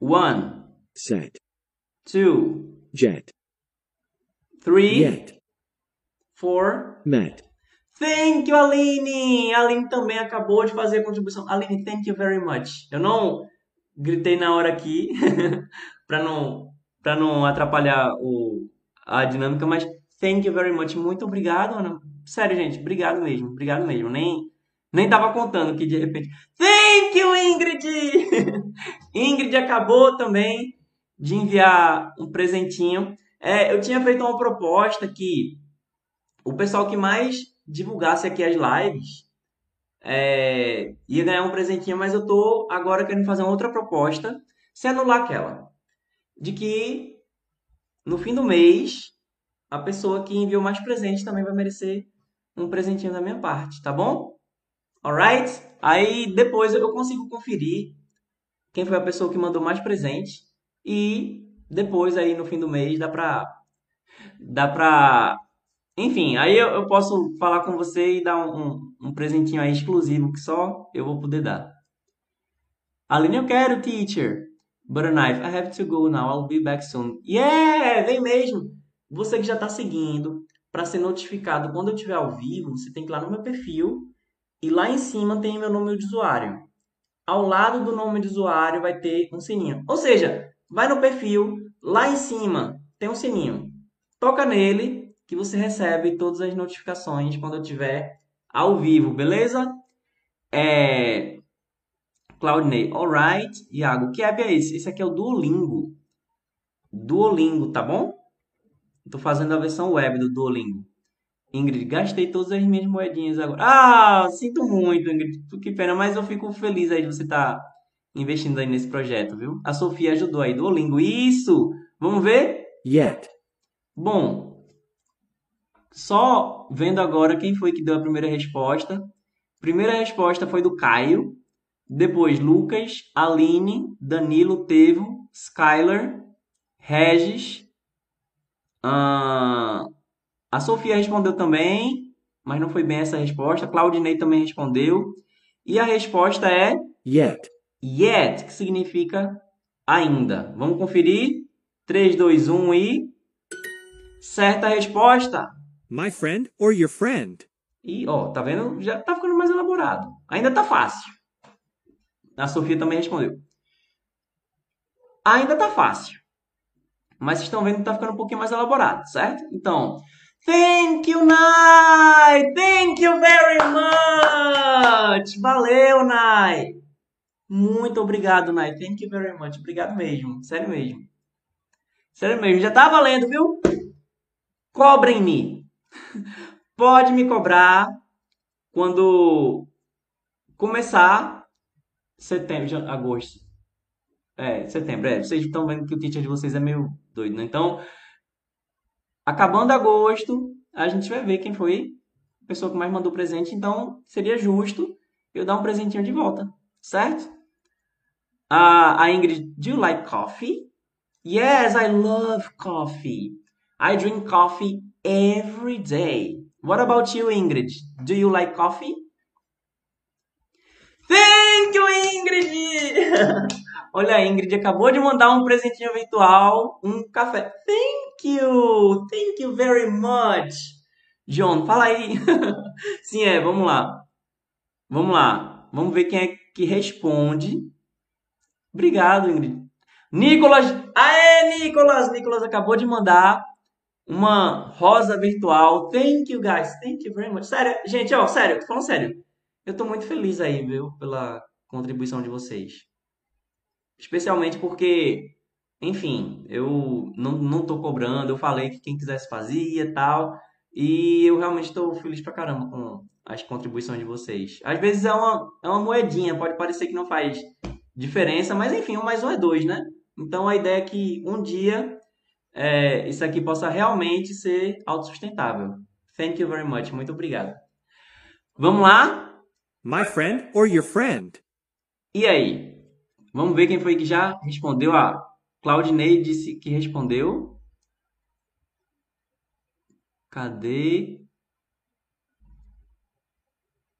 1, Set. 2, Jet. 3, Yet. 4. Met. Thank you, Aline! A Aline também acabou de fazer a contribuição. Aline, thank you very much. Eu não gritei na hora aqui (laughs) para não para não atrapalhar o, a dinâmica, mas thank you very much. Muito obrigado, Ana. Sério, gente, obrigado mesmo. Obrigado mesmo. Nem nem tava contando que de repente. Thank you, Ingrid! (laughs) Ingrid acabou também de enviar um presentinho. É, eu tinha feito uma proposta que o pessoal que mais divulgasse aqui as lives, é, ia ganhar um presentinho, mas eu tô agora querendo fazer uma outra proposta, sem anular aquela. De que no fim do mês, a pessoa que enviou mais presentes também vai merecer um presentinho da minha parte, tá bom? Alright? Aí depois eu consigo conferir quem foi a pessoa que mandou mais presente e depois aí no fim do mês dá pra dá pra enfim, aí eu, eu, posso falar com você e dar um, um, um, presentinho aí exclusivo que só eu vou poder dar. Aline, eu quero, teacher. Butter knife, I have to go now. I'll be back soon. Yeah, vem mesmo. Você que já está seguindo, para ser notificado quando eu estiver ao vivo, você tem que ir lá no meu perfil e lá em cima tem meu nome de usuário. Ao lado do nome de usuário vai ter um sininho. Ou seja, vai no perfil, lá em cima tem um sininho. Toca nele que você recebe todas as notificações quando eu tiver ao vivo, beleza? É... Claudinei, alright. Iago, que app é esse? Esse aqui é o Duolingo. Duolingo, tá bom? Tô fazendo a versão web do Duolingo. Ingrid, gastei todas as minhas moedinhas agora. Ah, sinto muito, Ingrid. Que pena, mas eu fico feliz aí de você estar tá investindo aí nesse projeto, viu? A Sofia ajudou aí. Duolingo, isso! Vamos ver? Yet. Bom, só vendo agora quem foi que deu a primeira resposta. Primeira resposta foi do Caio, depois Lucas, Aline, Danilo, Tevo, Skyler, Regis. Uh, a Sofia respondeu também, mas não foi bem essa resposta. Claudinei também respondeu. E a resposta é Yet. Yet, que significa ainda. Vamos conferir? 3, 2, 1 e. Certa resposta! My friend or your friend? E, ó, tá vendo? Já tá ficando mais elaborado. Ainda tá fácil. A Sofia também respondeu. Ainda tá fácil. Mas vocês estão vendo que tá ficando um pouquinho mais elaborado, certo? Então, thank you, Nai! Thank you very much! Valeu, Nai! Muito obrigado, Nai. Thank you very much. Obrigado mesmo. Sério mesmo. Sério mesmo. Já tá valendo, viu? Cobrem-me. Pode me cobrar quando começar setembro, agosto. É, setembro, é. Vocês estão vendo que o teacher de vocês é meio doido, né? Então, acabando agosto, a gente vai ver quem foi a pessoa que mais mandou presente. Então, seria justo eu dar um presentinho de volta, certo? A, a Ingrid, do you like coffee? Yes, I love coffee. I drink coffee every day. What about you, Ingrid? Do you like coffee? Thank you, Ingrid! (laughs) Olha, a Ingrid acabou de mandar um presentinho virtual, um café. Thank you! Thank you very much! John, fala aí. (laughs) Sim, é, vamos lá. Vamos lá. Vamos ver quem é que responde. Obrigado, Ingrid. Nicolas! Aê, Nicolas! Nicolas acabou de mandar uma rosa virtual. Thank you, guys. Thank you very much. Sério, gente, ó, sério, tô falando sério. Eu tô muito feliz aí, viu, pela contribuição de vocês. Especialmente porque, enfim, eu não, não tô cobrando, eu falei que quem quisesse fazia e tal. E eu realmente estou feliz pra caramba com as contribuições de vocês. Às vezes é uma, é uma moedinha, pode parecer que não faz diferença, mas enfim, um mais um é dois, né? Então a ideia é que um dia é, isso aqui possa realmente ser autossustentável. Thank you very much. Muito obrigado. Vamos lá? My friend or your friend? E aí? Vamos ver quem foi que já respondeu. A Claudinei disse que respondeu. Cadê?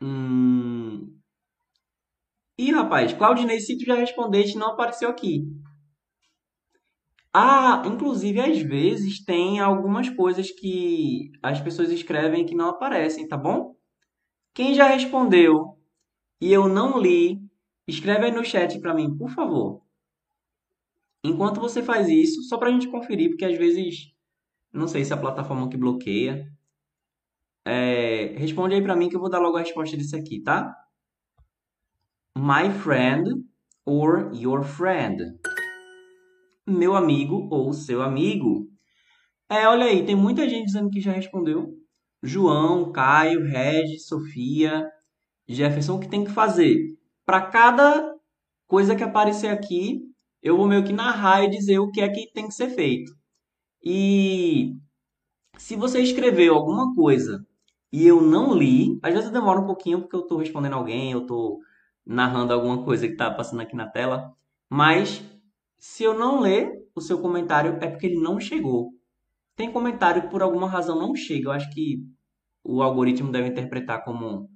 Hum... Ih, rapaz, Claudinei, se tu já respondeste, não apareceu aqui. Ah, inclusive, às vezes tem algumas coisas que as pessoas escrevem que não aparecem, tá bom? Quem já respondeu e eu não li, escreve aí no chat para mim, por favor. Enquanto você faz isso, só para a gente conferir, porque às vezes, não sei se é a plataforma que bloqueia. É, responde aí para mim que eu vou dar logo a resposta disso aqui, tá? My friend or your friend. Meu amigo ou seu amigo. É, olha aí, tem muita gente dizendo que já respondeu. João, Caio, Regis, Sofia, Jefferson, o que tem que fazer? Para cada coisa que aparecer aqui, eu vou meio que narrar e dizer o que é que tem que ser feito. E se você escreveu alguma coisa e eu não li, às vezes demora um pouquinho porque eu estou respondendo alguém, eu estou narrando alguma coisa que está passando aqui na tela, mas se eu não ler o seu comentário é porque ele não chegou. Tem comentário que por alguma razão não chega. Eu acho que o algoritmo deve interpretar como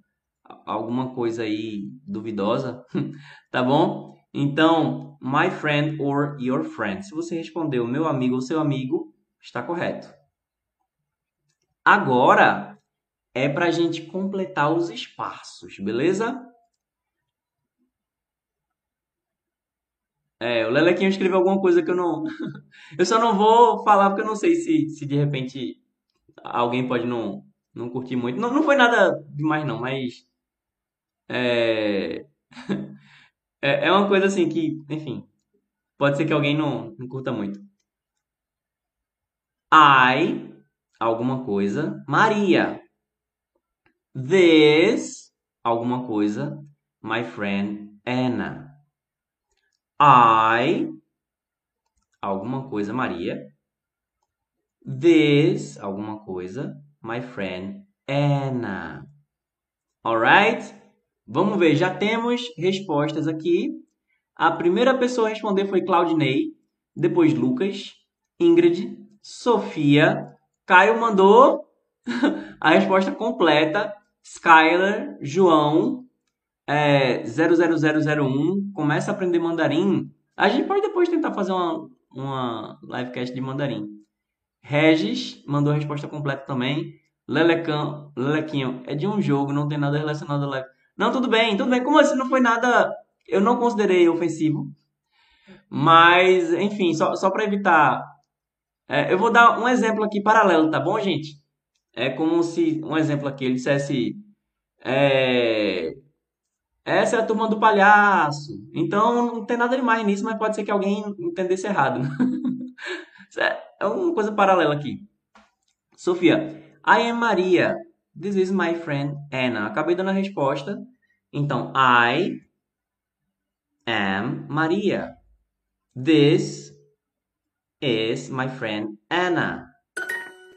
alguma coisa aí duvidosa, (laughs) tá bom? Então, my friend or your friend. Se você respondeu meu amigo ou seu amigo, está correto. Agora é para a gente completar os espaços, beleza? É, o Lelequinho escreveu alguma coisa que eu não. (laughs) eu só não vou falar porque eu não sei se, se de repente alguém pode não, não curtir muito. Não, não foi nada demais, não, mas. É... (laughs) é. É uma coisa assim que, enfim. Pode ser que alguém não, não curta muito. I, alguma coisa. Maria. This, alguma coisa. My friend Anna. I, alguma coisa, Maria. This, alguma coisa, my friend Anna. Alright? Vamos ver, já temos respostas aqui. A primeira pessoa a responder foi Claudinei, depois Lucas, Ingrid, Sofia, Caio mandou (laughs) a resposta completa, Skyler, João, é, 00001, começa a aprender mandarim. A gente pode depois tentar fazer uma, uma livecast de mandarim. Regis mandou a resposta completa também. Lelecão, Lelequinho, é de um jogo, não tem nada relacionado a live. Não, tudo bem, tudo bem. Como assim não foi nada. Eu não considerei ofensivo. Mas, enfim, só, só para evitar. É, eu vou dar um exemplo aqui paralelo, tá bom, gente? É como se. Um exemplo aqui, ele dissesse. É, essa é a turma do palhaço. Então não tem nada demais nisso, mas pode ser que alguém entendesse errado. (laughs) é uma coisa paralela aqui. Sofia, I am Maria. This is my friend Anna. Acabei dando a resposta. Então, I am Maria. This is my friend Anna.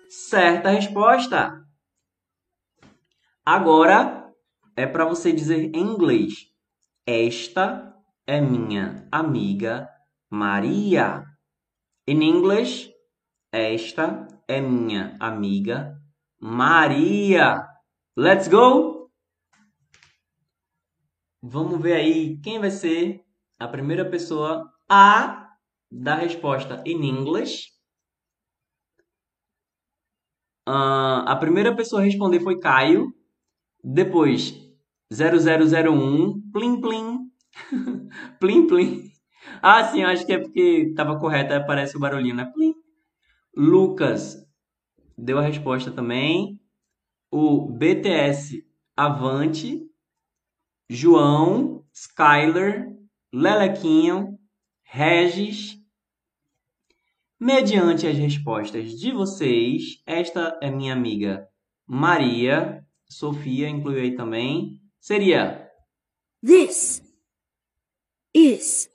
Certa resposta. Agora é para você dizer em inglês. Esta é minha amiga Maria. In English, esta é minha amiga Maria. Let's go! Vamos ver aí quem vai ser a primeira pessoa a dar resposta in English. Ah, a primeira pessoa a responder foi Caio. Depois, 0001, plim plim. (laughs) plim plim. Ah, sim, acho que é porque estava correto, aí aparece o barulhinho, né? Plim. Lucas deu a resposta também. O BTS Avante. João, Skyler, Lelequinho, Regis. Mediante as respostas de vocês, esta é minha amiga Maria. Sofia incluiu aí também. Seria This is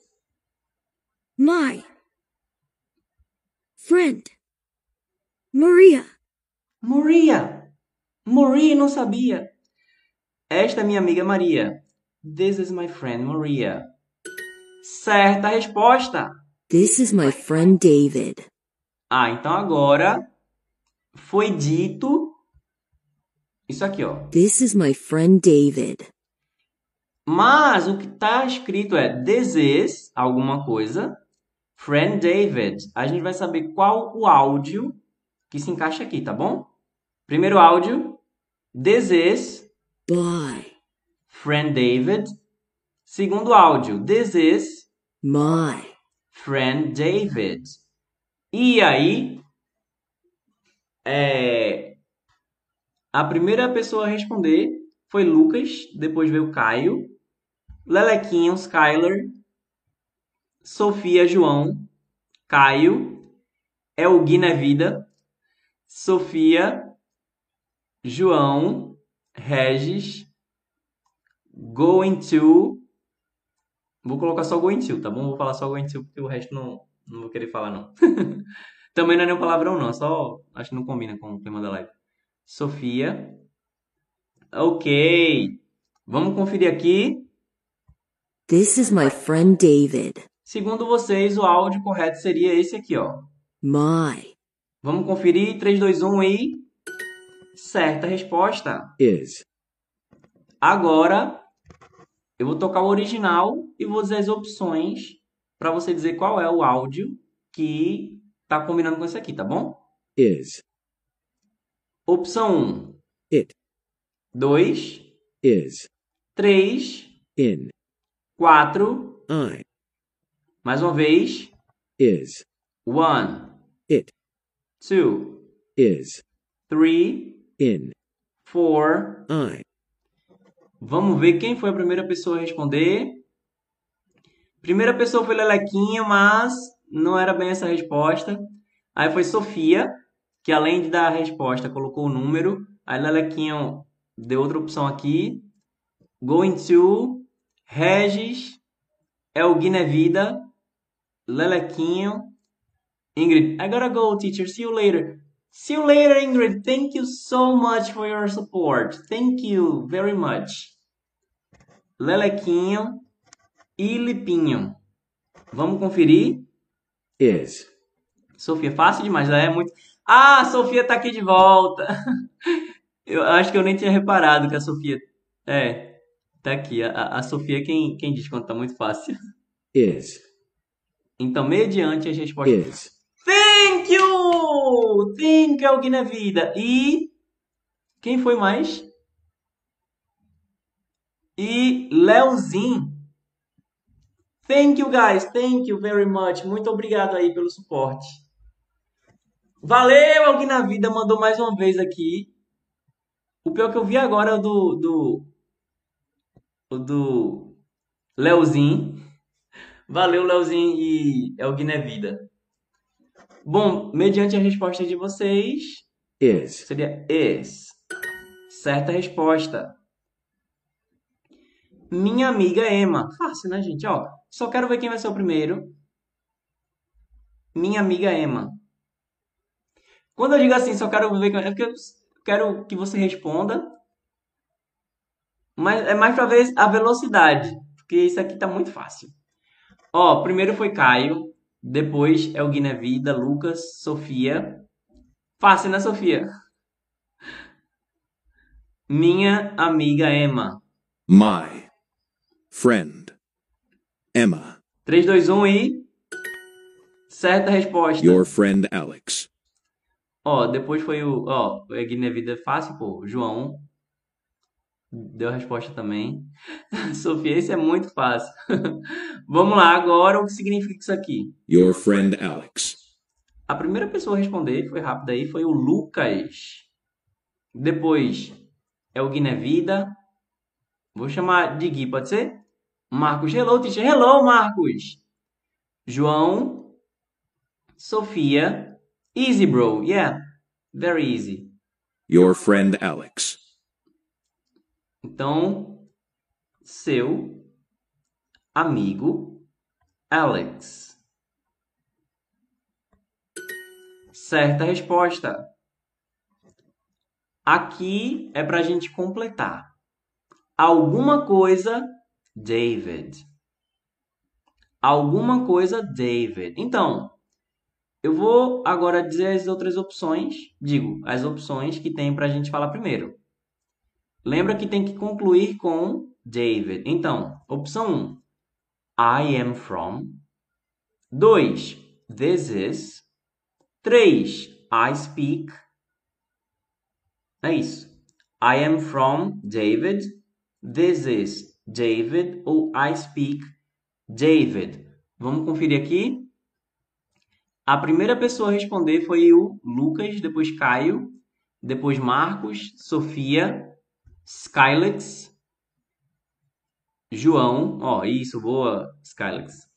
my friend Maria. Maria. Maria não sabia. Esta é minha amiga Maria. This is my friend Maria. Certa resposta. This is my friend David. Ah, então agora foi dito isso aqui, ó. This is my friend David. Mas o que está escrito é this is alguma coisa, friend David. A gente vai saber qual o áudio que se encaixa aqui, tá bom? Primeiro áudio, this is Bye. friend David. Segundo áudio, this is My. friend David. E aí, é, a primeira pessoa a responder foi Lucas, depois veio Caio, Lelequinho, Skyler, Sofia, João, Caio, Elguina Vida, Sofia, João, Regis, Going to. Vou colocar só going to, tá bom? Vou falar só going to porque o resto não, não vou querer falar, não. (laughs) Também não é nenhum palavrão, não. Só acho que não combina com o tema da live. Sofia. Ok. Vamos conferir aqui. This is my friend David. Segundo vocês, o áudio correto seria esse aqui, ó. My. Vamos conferir. 3, 2, 1 e. Certa resposta. is, Agora, eu vou tocar o original e vou dizer as opções para você dizer qual é o áudio que tá combinando com esse aqui, tá bom? is, Opção 1, it, 2, is, 3, in, 4, I, mais uma vez, is, 1, it, 2, is, 3, in, 4. I, Vamos ver quem foi a primeira pessoa a responder. Primeira pessoa foi Lelequinha, mas não era bem essa a resposta. Aí foi Sofia, que além de dar a resposta, colocou o número. Aí Lelequinho deu outra opção aqui. Going to, Regis, Elguina Vida, Lelequinho, Ingrid. I gotta go, teacher. See you later. See you later, Ingrid. Thank you so much for your support. Thank you very much. Lelequinho e Lipinho. Vamos conferir? is, Sofia, fácil demais, é muito. Ah, a Sofia tá aqui de volta. (laughs) Eu acho que eu nem tinha reparado que a Sofia. É, tá aqui. A, a Sofia é quem, quem diz quando tá muito fácil. is, Então, mediante as respostas. is, Thank you! Thank you, alguém na vida. E. Quem foi mais? E Leozinho. Thank you, guys. Thank you very much. Muito obrigado aí pelo suporte. Valeu, alguém na vida mandou mais uma vez aqui. O pior que eu vi agora é o do. do o do Leozinho. Valeu, Leozinho e Elguiné Vida. Bom, mediante a resposta de vocês, is, seria is. Certa resposta. Minha amiga Emma. Fácil, né, gente? Ó, só quero ver quem vai ser o primeiro. minha amiga Emma. Quando eu digo assim, só quero ver, é porque eu quero que você responda, mas é mais para ver a velocidade, porque isso aqui tá muito fácil. Ó, primeiro foi Caio, depois é o Guinevida, Lucas, Sofia. Fácil, né, Sofia? Minha amiga Emma. My friend Emma. 3, 2, 1 e. Certa resposta. Your friend Alex. Ó, depois foi o. Ó, o Guinevida é fácil, pô. João. Deu a resposta também. (laughs) Sofia, esse é muito fácil. (laughs) Vamos lá, agora o que significa isso aqui? Your friend Alex. A primeira pessoa a responder, foi rápido aí, foi o Lucas. Depois é o Guinevida. Vou chamar de Gui, pode ser? Marcos, hello, teacher. Hello, Marcos. João. Sofia. Easy, bro. Yeah. Very easy. Your friend Alex. Então, seu amigo Alex. Certa resposta. Aqui é para a gente completar. Alguma coisa, David. Alguma coisa, David. Então, eu vou agora dizer as outras opções. Digo, as opções que tem para a gente falar primeiro. Lembra que tem que concluir com David. Então, opção 1, I am from. 2, this is. 3, I speak. É isso. I am from David. This is David ou I speak David. Vamos conferir aqui. A primeira pessoa a responder foi o Lucas, depois Caio, depois Marcos, Sofia, Skylex, João. Ó, isso, boa, Skylex.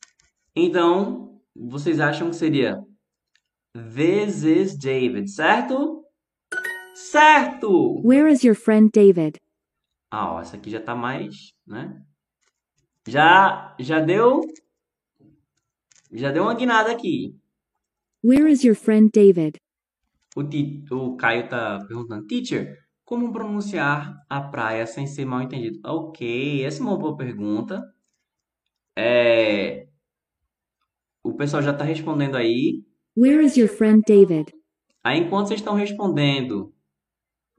Então, vocês acham que seria This is David, certo? Certo! Where is your friend David? Ah, ó, essa aqui já tá mais, né? Já, já deu, já deu uma guinada aqui. Where is your friend David? O, o Caio tá perguntando, teacher, como pronunciar a praia sem ser mal entendido? Ok, essa é uma boa pergunta. É, o pessoal já tá respondendo aí. Where is your friend David? Aí, enquanto vocês estão respondendo,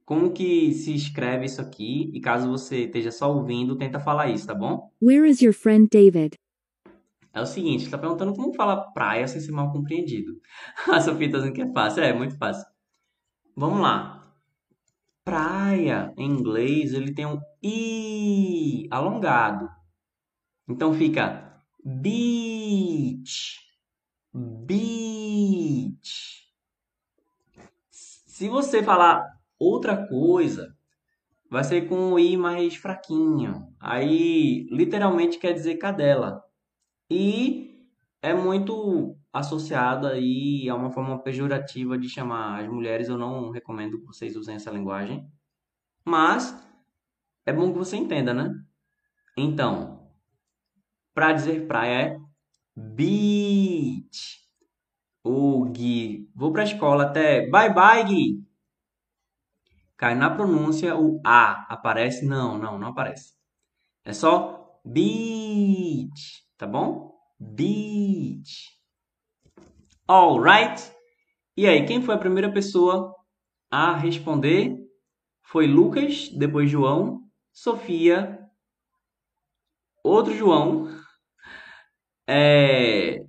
como que se escreve isso aqui? E caso você esteja só ouvindo, tenta falar isso, tá bom? Where is your friend David? É o seguinte, está perguntando como falar praia sem ser mal compreendido. (laughs) A Sofia está dizendo que é fácil. É, muito fácil. Vamos lá. Praia, em inglês, ele tem um i alongado. Então fica beach, beach. Se você falar outra coisa, vai ser com o i mais fraquinho. Aí, literalmente quer dizer cadela. E é muito associado aí a uma forma pejorativa de chamar as mulheres. Eu não recomendo que vocês usem essa linguagem. Mas é bom que você entenda, né? Então, para dizer praia é beach. O Gui, vou para a escola até. Bye bye, Gui. Cai na pronúncia o A. Aparece? Não, não, não aparece. É só beach, tá bom? Beach. Alright? E aí, quem foi a primeira pessoa a responder? Foi Lucas, depois João, Sofia, outro João. É...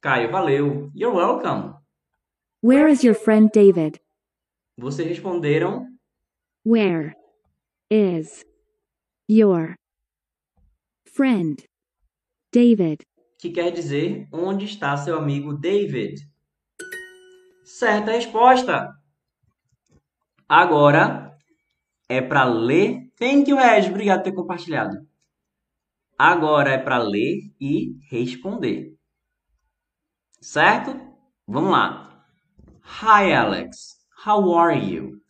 Caio, valeu. You're welcome. Where is your friend David? Vocês responderam Where is your friend David? que quer dizer onde está seu amigo David. Certa resposta. Agora é para ler. Thank you, Ed. Obrigado por ter compartilhado. Agora é para ler e responder. Certo? Vamos lá. Hi, Alex. How are you?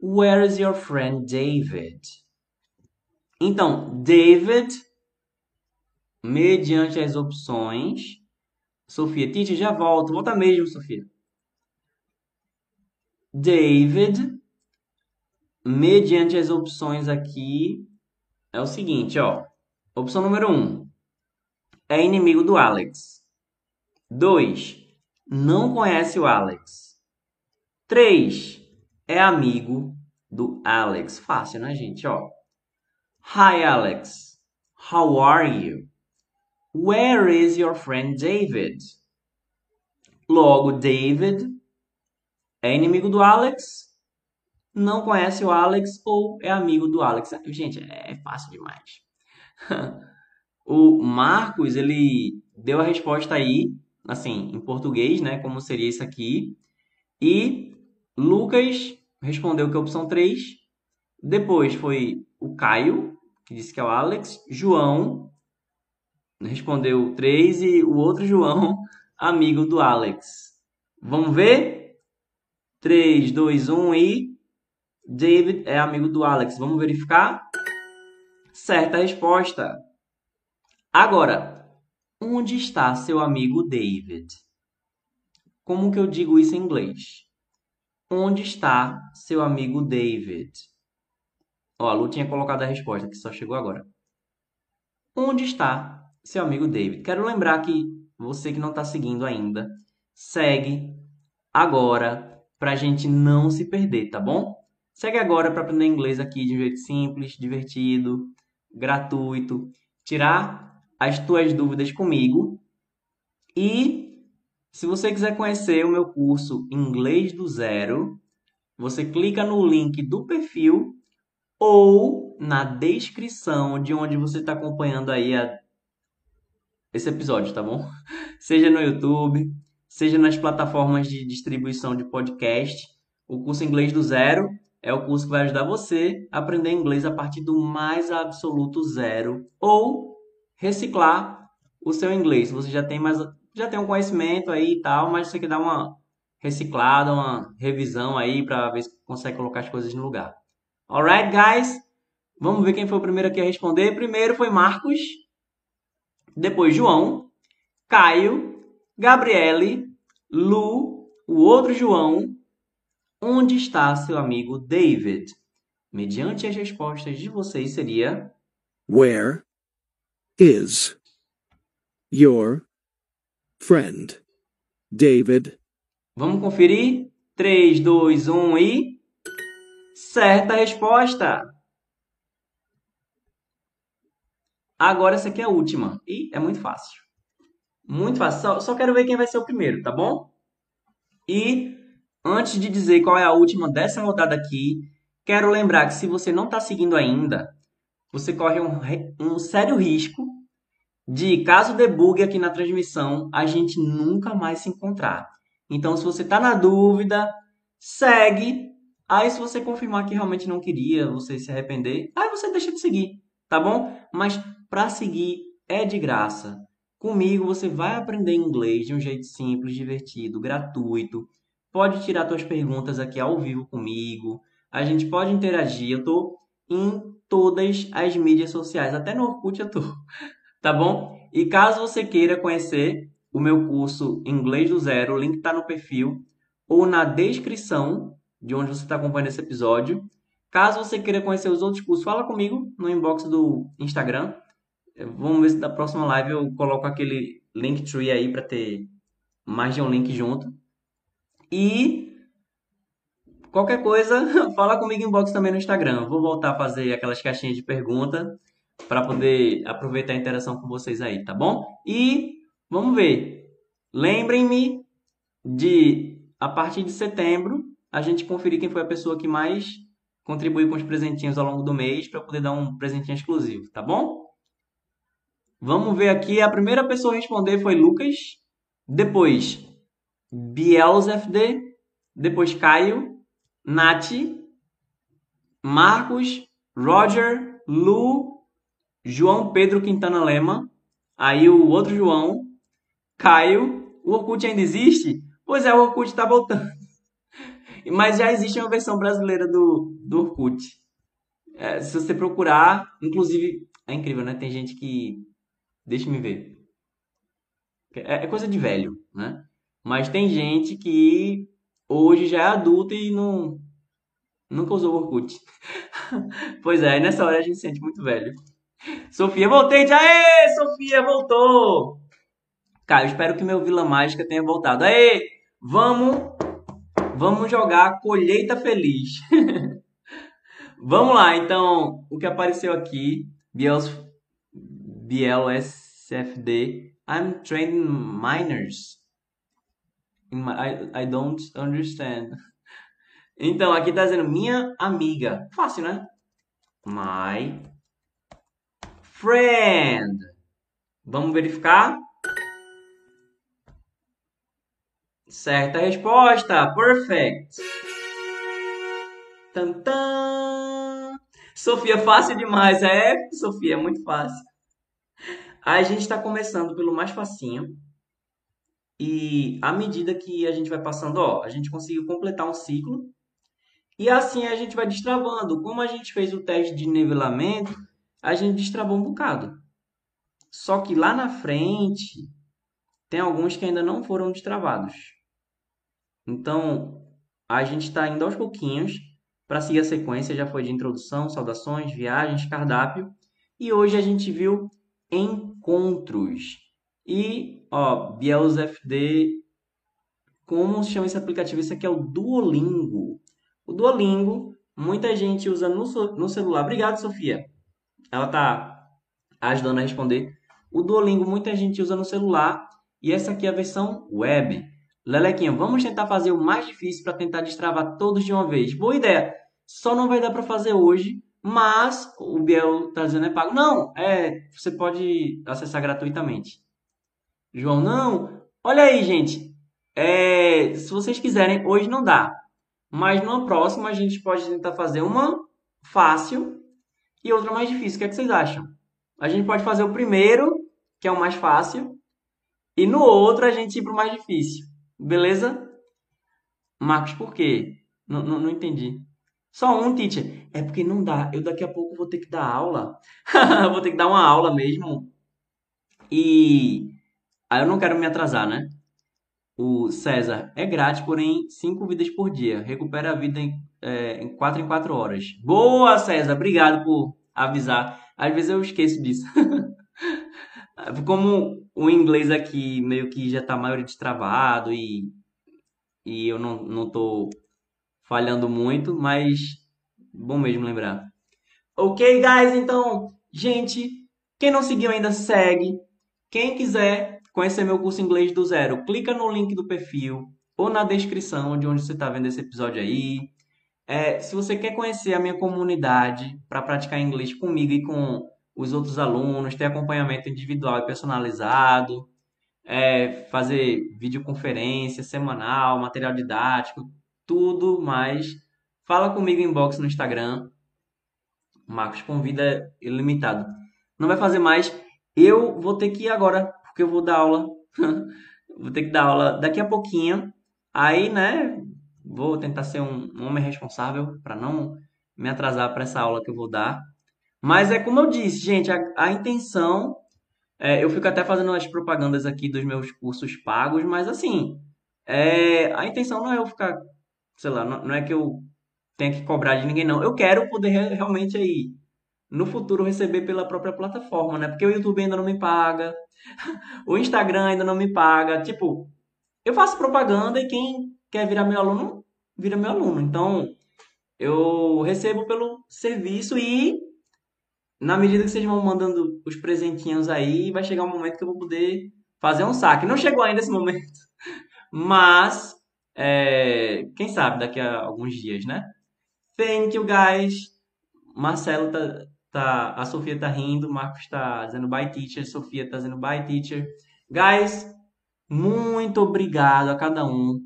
Where is your friend David? Então, David, mediante as opções, Sofia, Titi, já volto. Volta mesmo, Sofia. David, mediante as opções aqui, é o seguinte, ó. Opção número 1. Um, é inimigo do Alex. 2. Não conhece o Alex. 3. É amigo do Alex. Fácil, né, gente? Ó. Hi, Alex. How are you? Where is your friend David? Logo, David é inimigo do Alex, não conhece o Alex ou é amigo do Alex. Gente, é fácil demais. (laughs) o Marcos, ele deu a resposta aí, assim, em português, né? Como seria isso aqui. E Lucas respondeu que é a opção 3. Depois foi o Caio, que disse que é o Alex. João respondeu 3 e o outro João, amigo do Alex. Vamos ver? 3, 2, 1 e David é amigo do Alex. Vamos verificar? Certa resposta. Agora, onde está seu amigo David? Como que eu digo isso em inglês? Onde está seu amigo David? Ó, a Lu tinha colocado a resposta, que só chegou agora. Onde está seu amigo David? Quero lembrar que você que não está seguindo ainda, segue agora para a gente não se perder, tá bom? Segue agora para aprender inglês aqui de um jeito simples, divertido, gratuito, tirar as tuas dúvidas comigo. E se você quiser conhecer o meu curso Inglês do Zero, você clica no link do perfil ou na descrição de onde você está acompanhando aí a... esse episódio, tá bom? (laughs) Seja no YouTube, seja nas plataformas de distribuição de podcast. O curso Inglês do Zero é o curso que vai ajudar você a aprender inglês a partir do mais absoluto zero ou reciclar o seu inglês. Você já tem mais, já tem um conhecimento aí e tal, mas você quer dar uma reciclada, uma revisão aí para ver se consegue colocar as coisas no lugar. Alright, guys? Vamos ver quem foi o primeiro aqui a responder. Primeiro foi Marcos, depois João, Caio, Gabriele, Lu, o outro João. Onde está seu amigo David? Mediante as respostas de vocês seria Where is your friend David? Vamos conferir? 3, 2, 1 e. Certa resposta! Agora essa aqui é a última. E é muito fácil. Muito fácil. Só, só quero ver quem vai ser o primeiro, tá bom? E antes de dizer qual é a última dessa rodada aqui, quero lembrar que se você não está seguindo ainda, você corre um, um sério risco de, caso debugue aqui na transmissão, a gente nunca mais se encontrar. Então, se você está na dúvida, segue. Aí, se você confirmar que realmente não queria, você se arrepender, aí você deixa de seguir, tá bom? Mas para seguir é de graça. Comigo você vai aprender inglês de um jeito simples, divertido, gratuito. Pode tirar suas perguntas aqui ao vivo comigo. A gente pode interagir. Eu tô em todas as mídias sociais, até no Orkut eu tô, (laughs) tá bom? E caso você queira conhecer o meu curso Inglês do Zero, o link está no perfil ou na descrição de onde você está acompanhando esse episódio. Caso você queira conhecer os outros cursos, fala comigo no inbox do Instagram. Vamos ver se da próxima live eu coloco aquele Linktree aí para ter mais de um link junto. E Qualquer coisa, (laughs) fala comigo em box também no Instagram. Vou voltar a fazer aquelas caixinhas de pergunta para poder aproveitar a interação com vocês aí, tá bom? E vamos ver. Lembrem-me de a partir de setembro a gente conferir quem foi a pessoa que mais contribuiu com os presentinhos ao longo do mês para poder dar um presentinho exclusivo, tá bom? Vamos ver aqui. A primeira pessoa a responder foi Lucas, depois Bielzefd, depois Caio, Nath, Marcos, Roger, Lu, João Pedro Quintana Lema, aí o outro João, Caio. O Orkut ainda existe? Pois é, o Orkut está voltando. Mas já existe uma versão brasileira do, do Orkut. É, se você procurar, inclusive, é incrível, né? Tem gente que. Deixa me ver. É, é coisa de velho, né? Mas tem gente que hoje já é adulta e não nunca usou Orkut. (laughs) pois é, nessa hora a gente se sente muito velho. Sofia, voltei! Aê, Sofia, voltou! Cara, eu espero que meu Vila Mágica tenha voltado. Aê, vamos, vamos jogar Colheita Feliz. (laughs) vamos lá, então, o que apareceu aqui, BLS, BLSFD, I'm training minors. I, I don't understand. (laughs) Então, aqui tá dizendo minha amiga. Fácil, né? My friend. Vamos verificar? Certa resposta. Perfect. Tantan. Sofia, fácil demais. É, Sofia, muito fácil. A gente está começando pelo mais facinho. E à medida que a gente vai passando, ó, a gente conseguiu completar um ciclo. E assim a gente vai destravando. Como a gente fez o teste de nivelamento, a gente destravou um bocado. Só que lá na frente, tem alguns que ainda não foram destravados. Então, a gente está indo aos pouquinhos para seguir a sequência. Já foi de introdução, saudações, viagens, cardápio. E hoje a gente viu encontros. E, ó, FD, como se chama esse aplicativo? Esse aqui é o Duolingo. O Duolingo, muita gente usa no, no celular. Obrigado, Sofia. Ela tá ajudando a responder. O Duolingo, muita gente usa no celular. E essa aqui é a versão web. Lelequinha, vamos tentar fazer o mais difícil para tentar destravar todos de uma vez. Boa ideia. Só não vai dar para fazer hoje, mas o Biel tá dizendo é pago. Não, é, você pode acessar gratuitamente. João, não. Olha aí, gente. É, se vocês quiserem, hoje não dá. Mas numa próxima a gente pode tentar fazer uma fácil e outra mais difícil. O que, é que vocês acham? A gente pode fazer o primeiro, que é o mais fácil, e no outro a gente ir para o mais difícil. Beleza? Marcos, por quê? Não, não, não entendi. Só um, teacher. É porque não dá. Eu daqui a pouco vou ter que dar aula. (laughs) vou ter que dar uma aula mesmo. E aí eu não quero me atrasar, né? O César é grátis, porém cinco vidas por dia. Recupera a vida em, é, em quatro em quatro horas. Boa, César. Obrigado por avisar. Às vezes eu esqueço disso. (laughs) Como o inglês aqui meio que já está maioria destravado e, e eu não, não tô falhando muito, mas bom mesmo lembrar. Ok, guys? Então, gente, quem não seguiu ainda, segue. Quem quiser conhecer meu curso inglês do zero, clica no link do perfil ou na descrição de onde você está vendo esse episódio aí. É, se você quer conhecer a minha comunidade para praticar inglês comigo e com os outros alunos, ter acompanhamento individual e personalizado, é, fazer videoconferência semanal, material didático, tudo mais. Fala comigo inbox no Instagram. Marcos convida ilimitado. Não vai fazer mais. Eu vou ter que ir agora, porque eu vou dar aula. (laughs) vou ter que dar aula daqui a pouquinho. Aí, né, vou tentar ser um homem responsável para não me atrasar para essa aula que eu vou dar. Mas é como eu disse, gente, a, a intenção. É, eu fico até fazendo as propagandas aqui dos meus cursos pagos, mas assim, é, a intenção não é eu ficar, sei lá, não, não é que eu tenha que cobrar de ninguém, não. Eu quero poder realmente aí, no futuro, receber pela própria plataforma, né? Porque o YouTube ainda não me paga, (laughs) o Instagram ainda não me paga. Tipo, eu faço propaganda e quem quer virar meu aluno, vira meu aluno. Então, eu recebo pelo serviço e na medida que vocês vão mandando os presentinhos aí, vai chegar um momento que eu vou poder fazer um saque. Não chegou ainda esse momento, (laughs) mas é, quem sabe daqui a alguns dias, né? Thank you, guys. Marcelo tá, tá a Sofia tá rindo, Marcos tá dizendo bye teacher, Sofia tá dizendo bye teacher. Guys, muito obrigado a cada um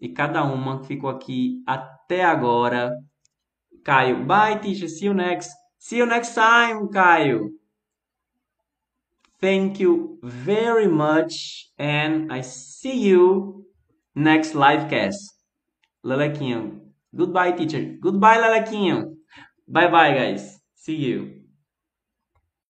e cada uma que ficou aqui até agora. Caio, bye teacher, see you next. See you next time, Caio. Thank you very much and I see you next live cast. Lelequinho. Goodbye, teacher. Goodbye, Lelequinho. Bye bye, guys. See you.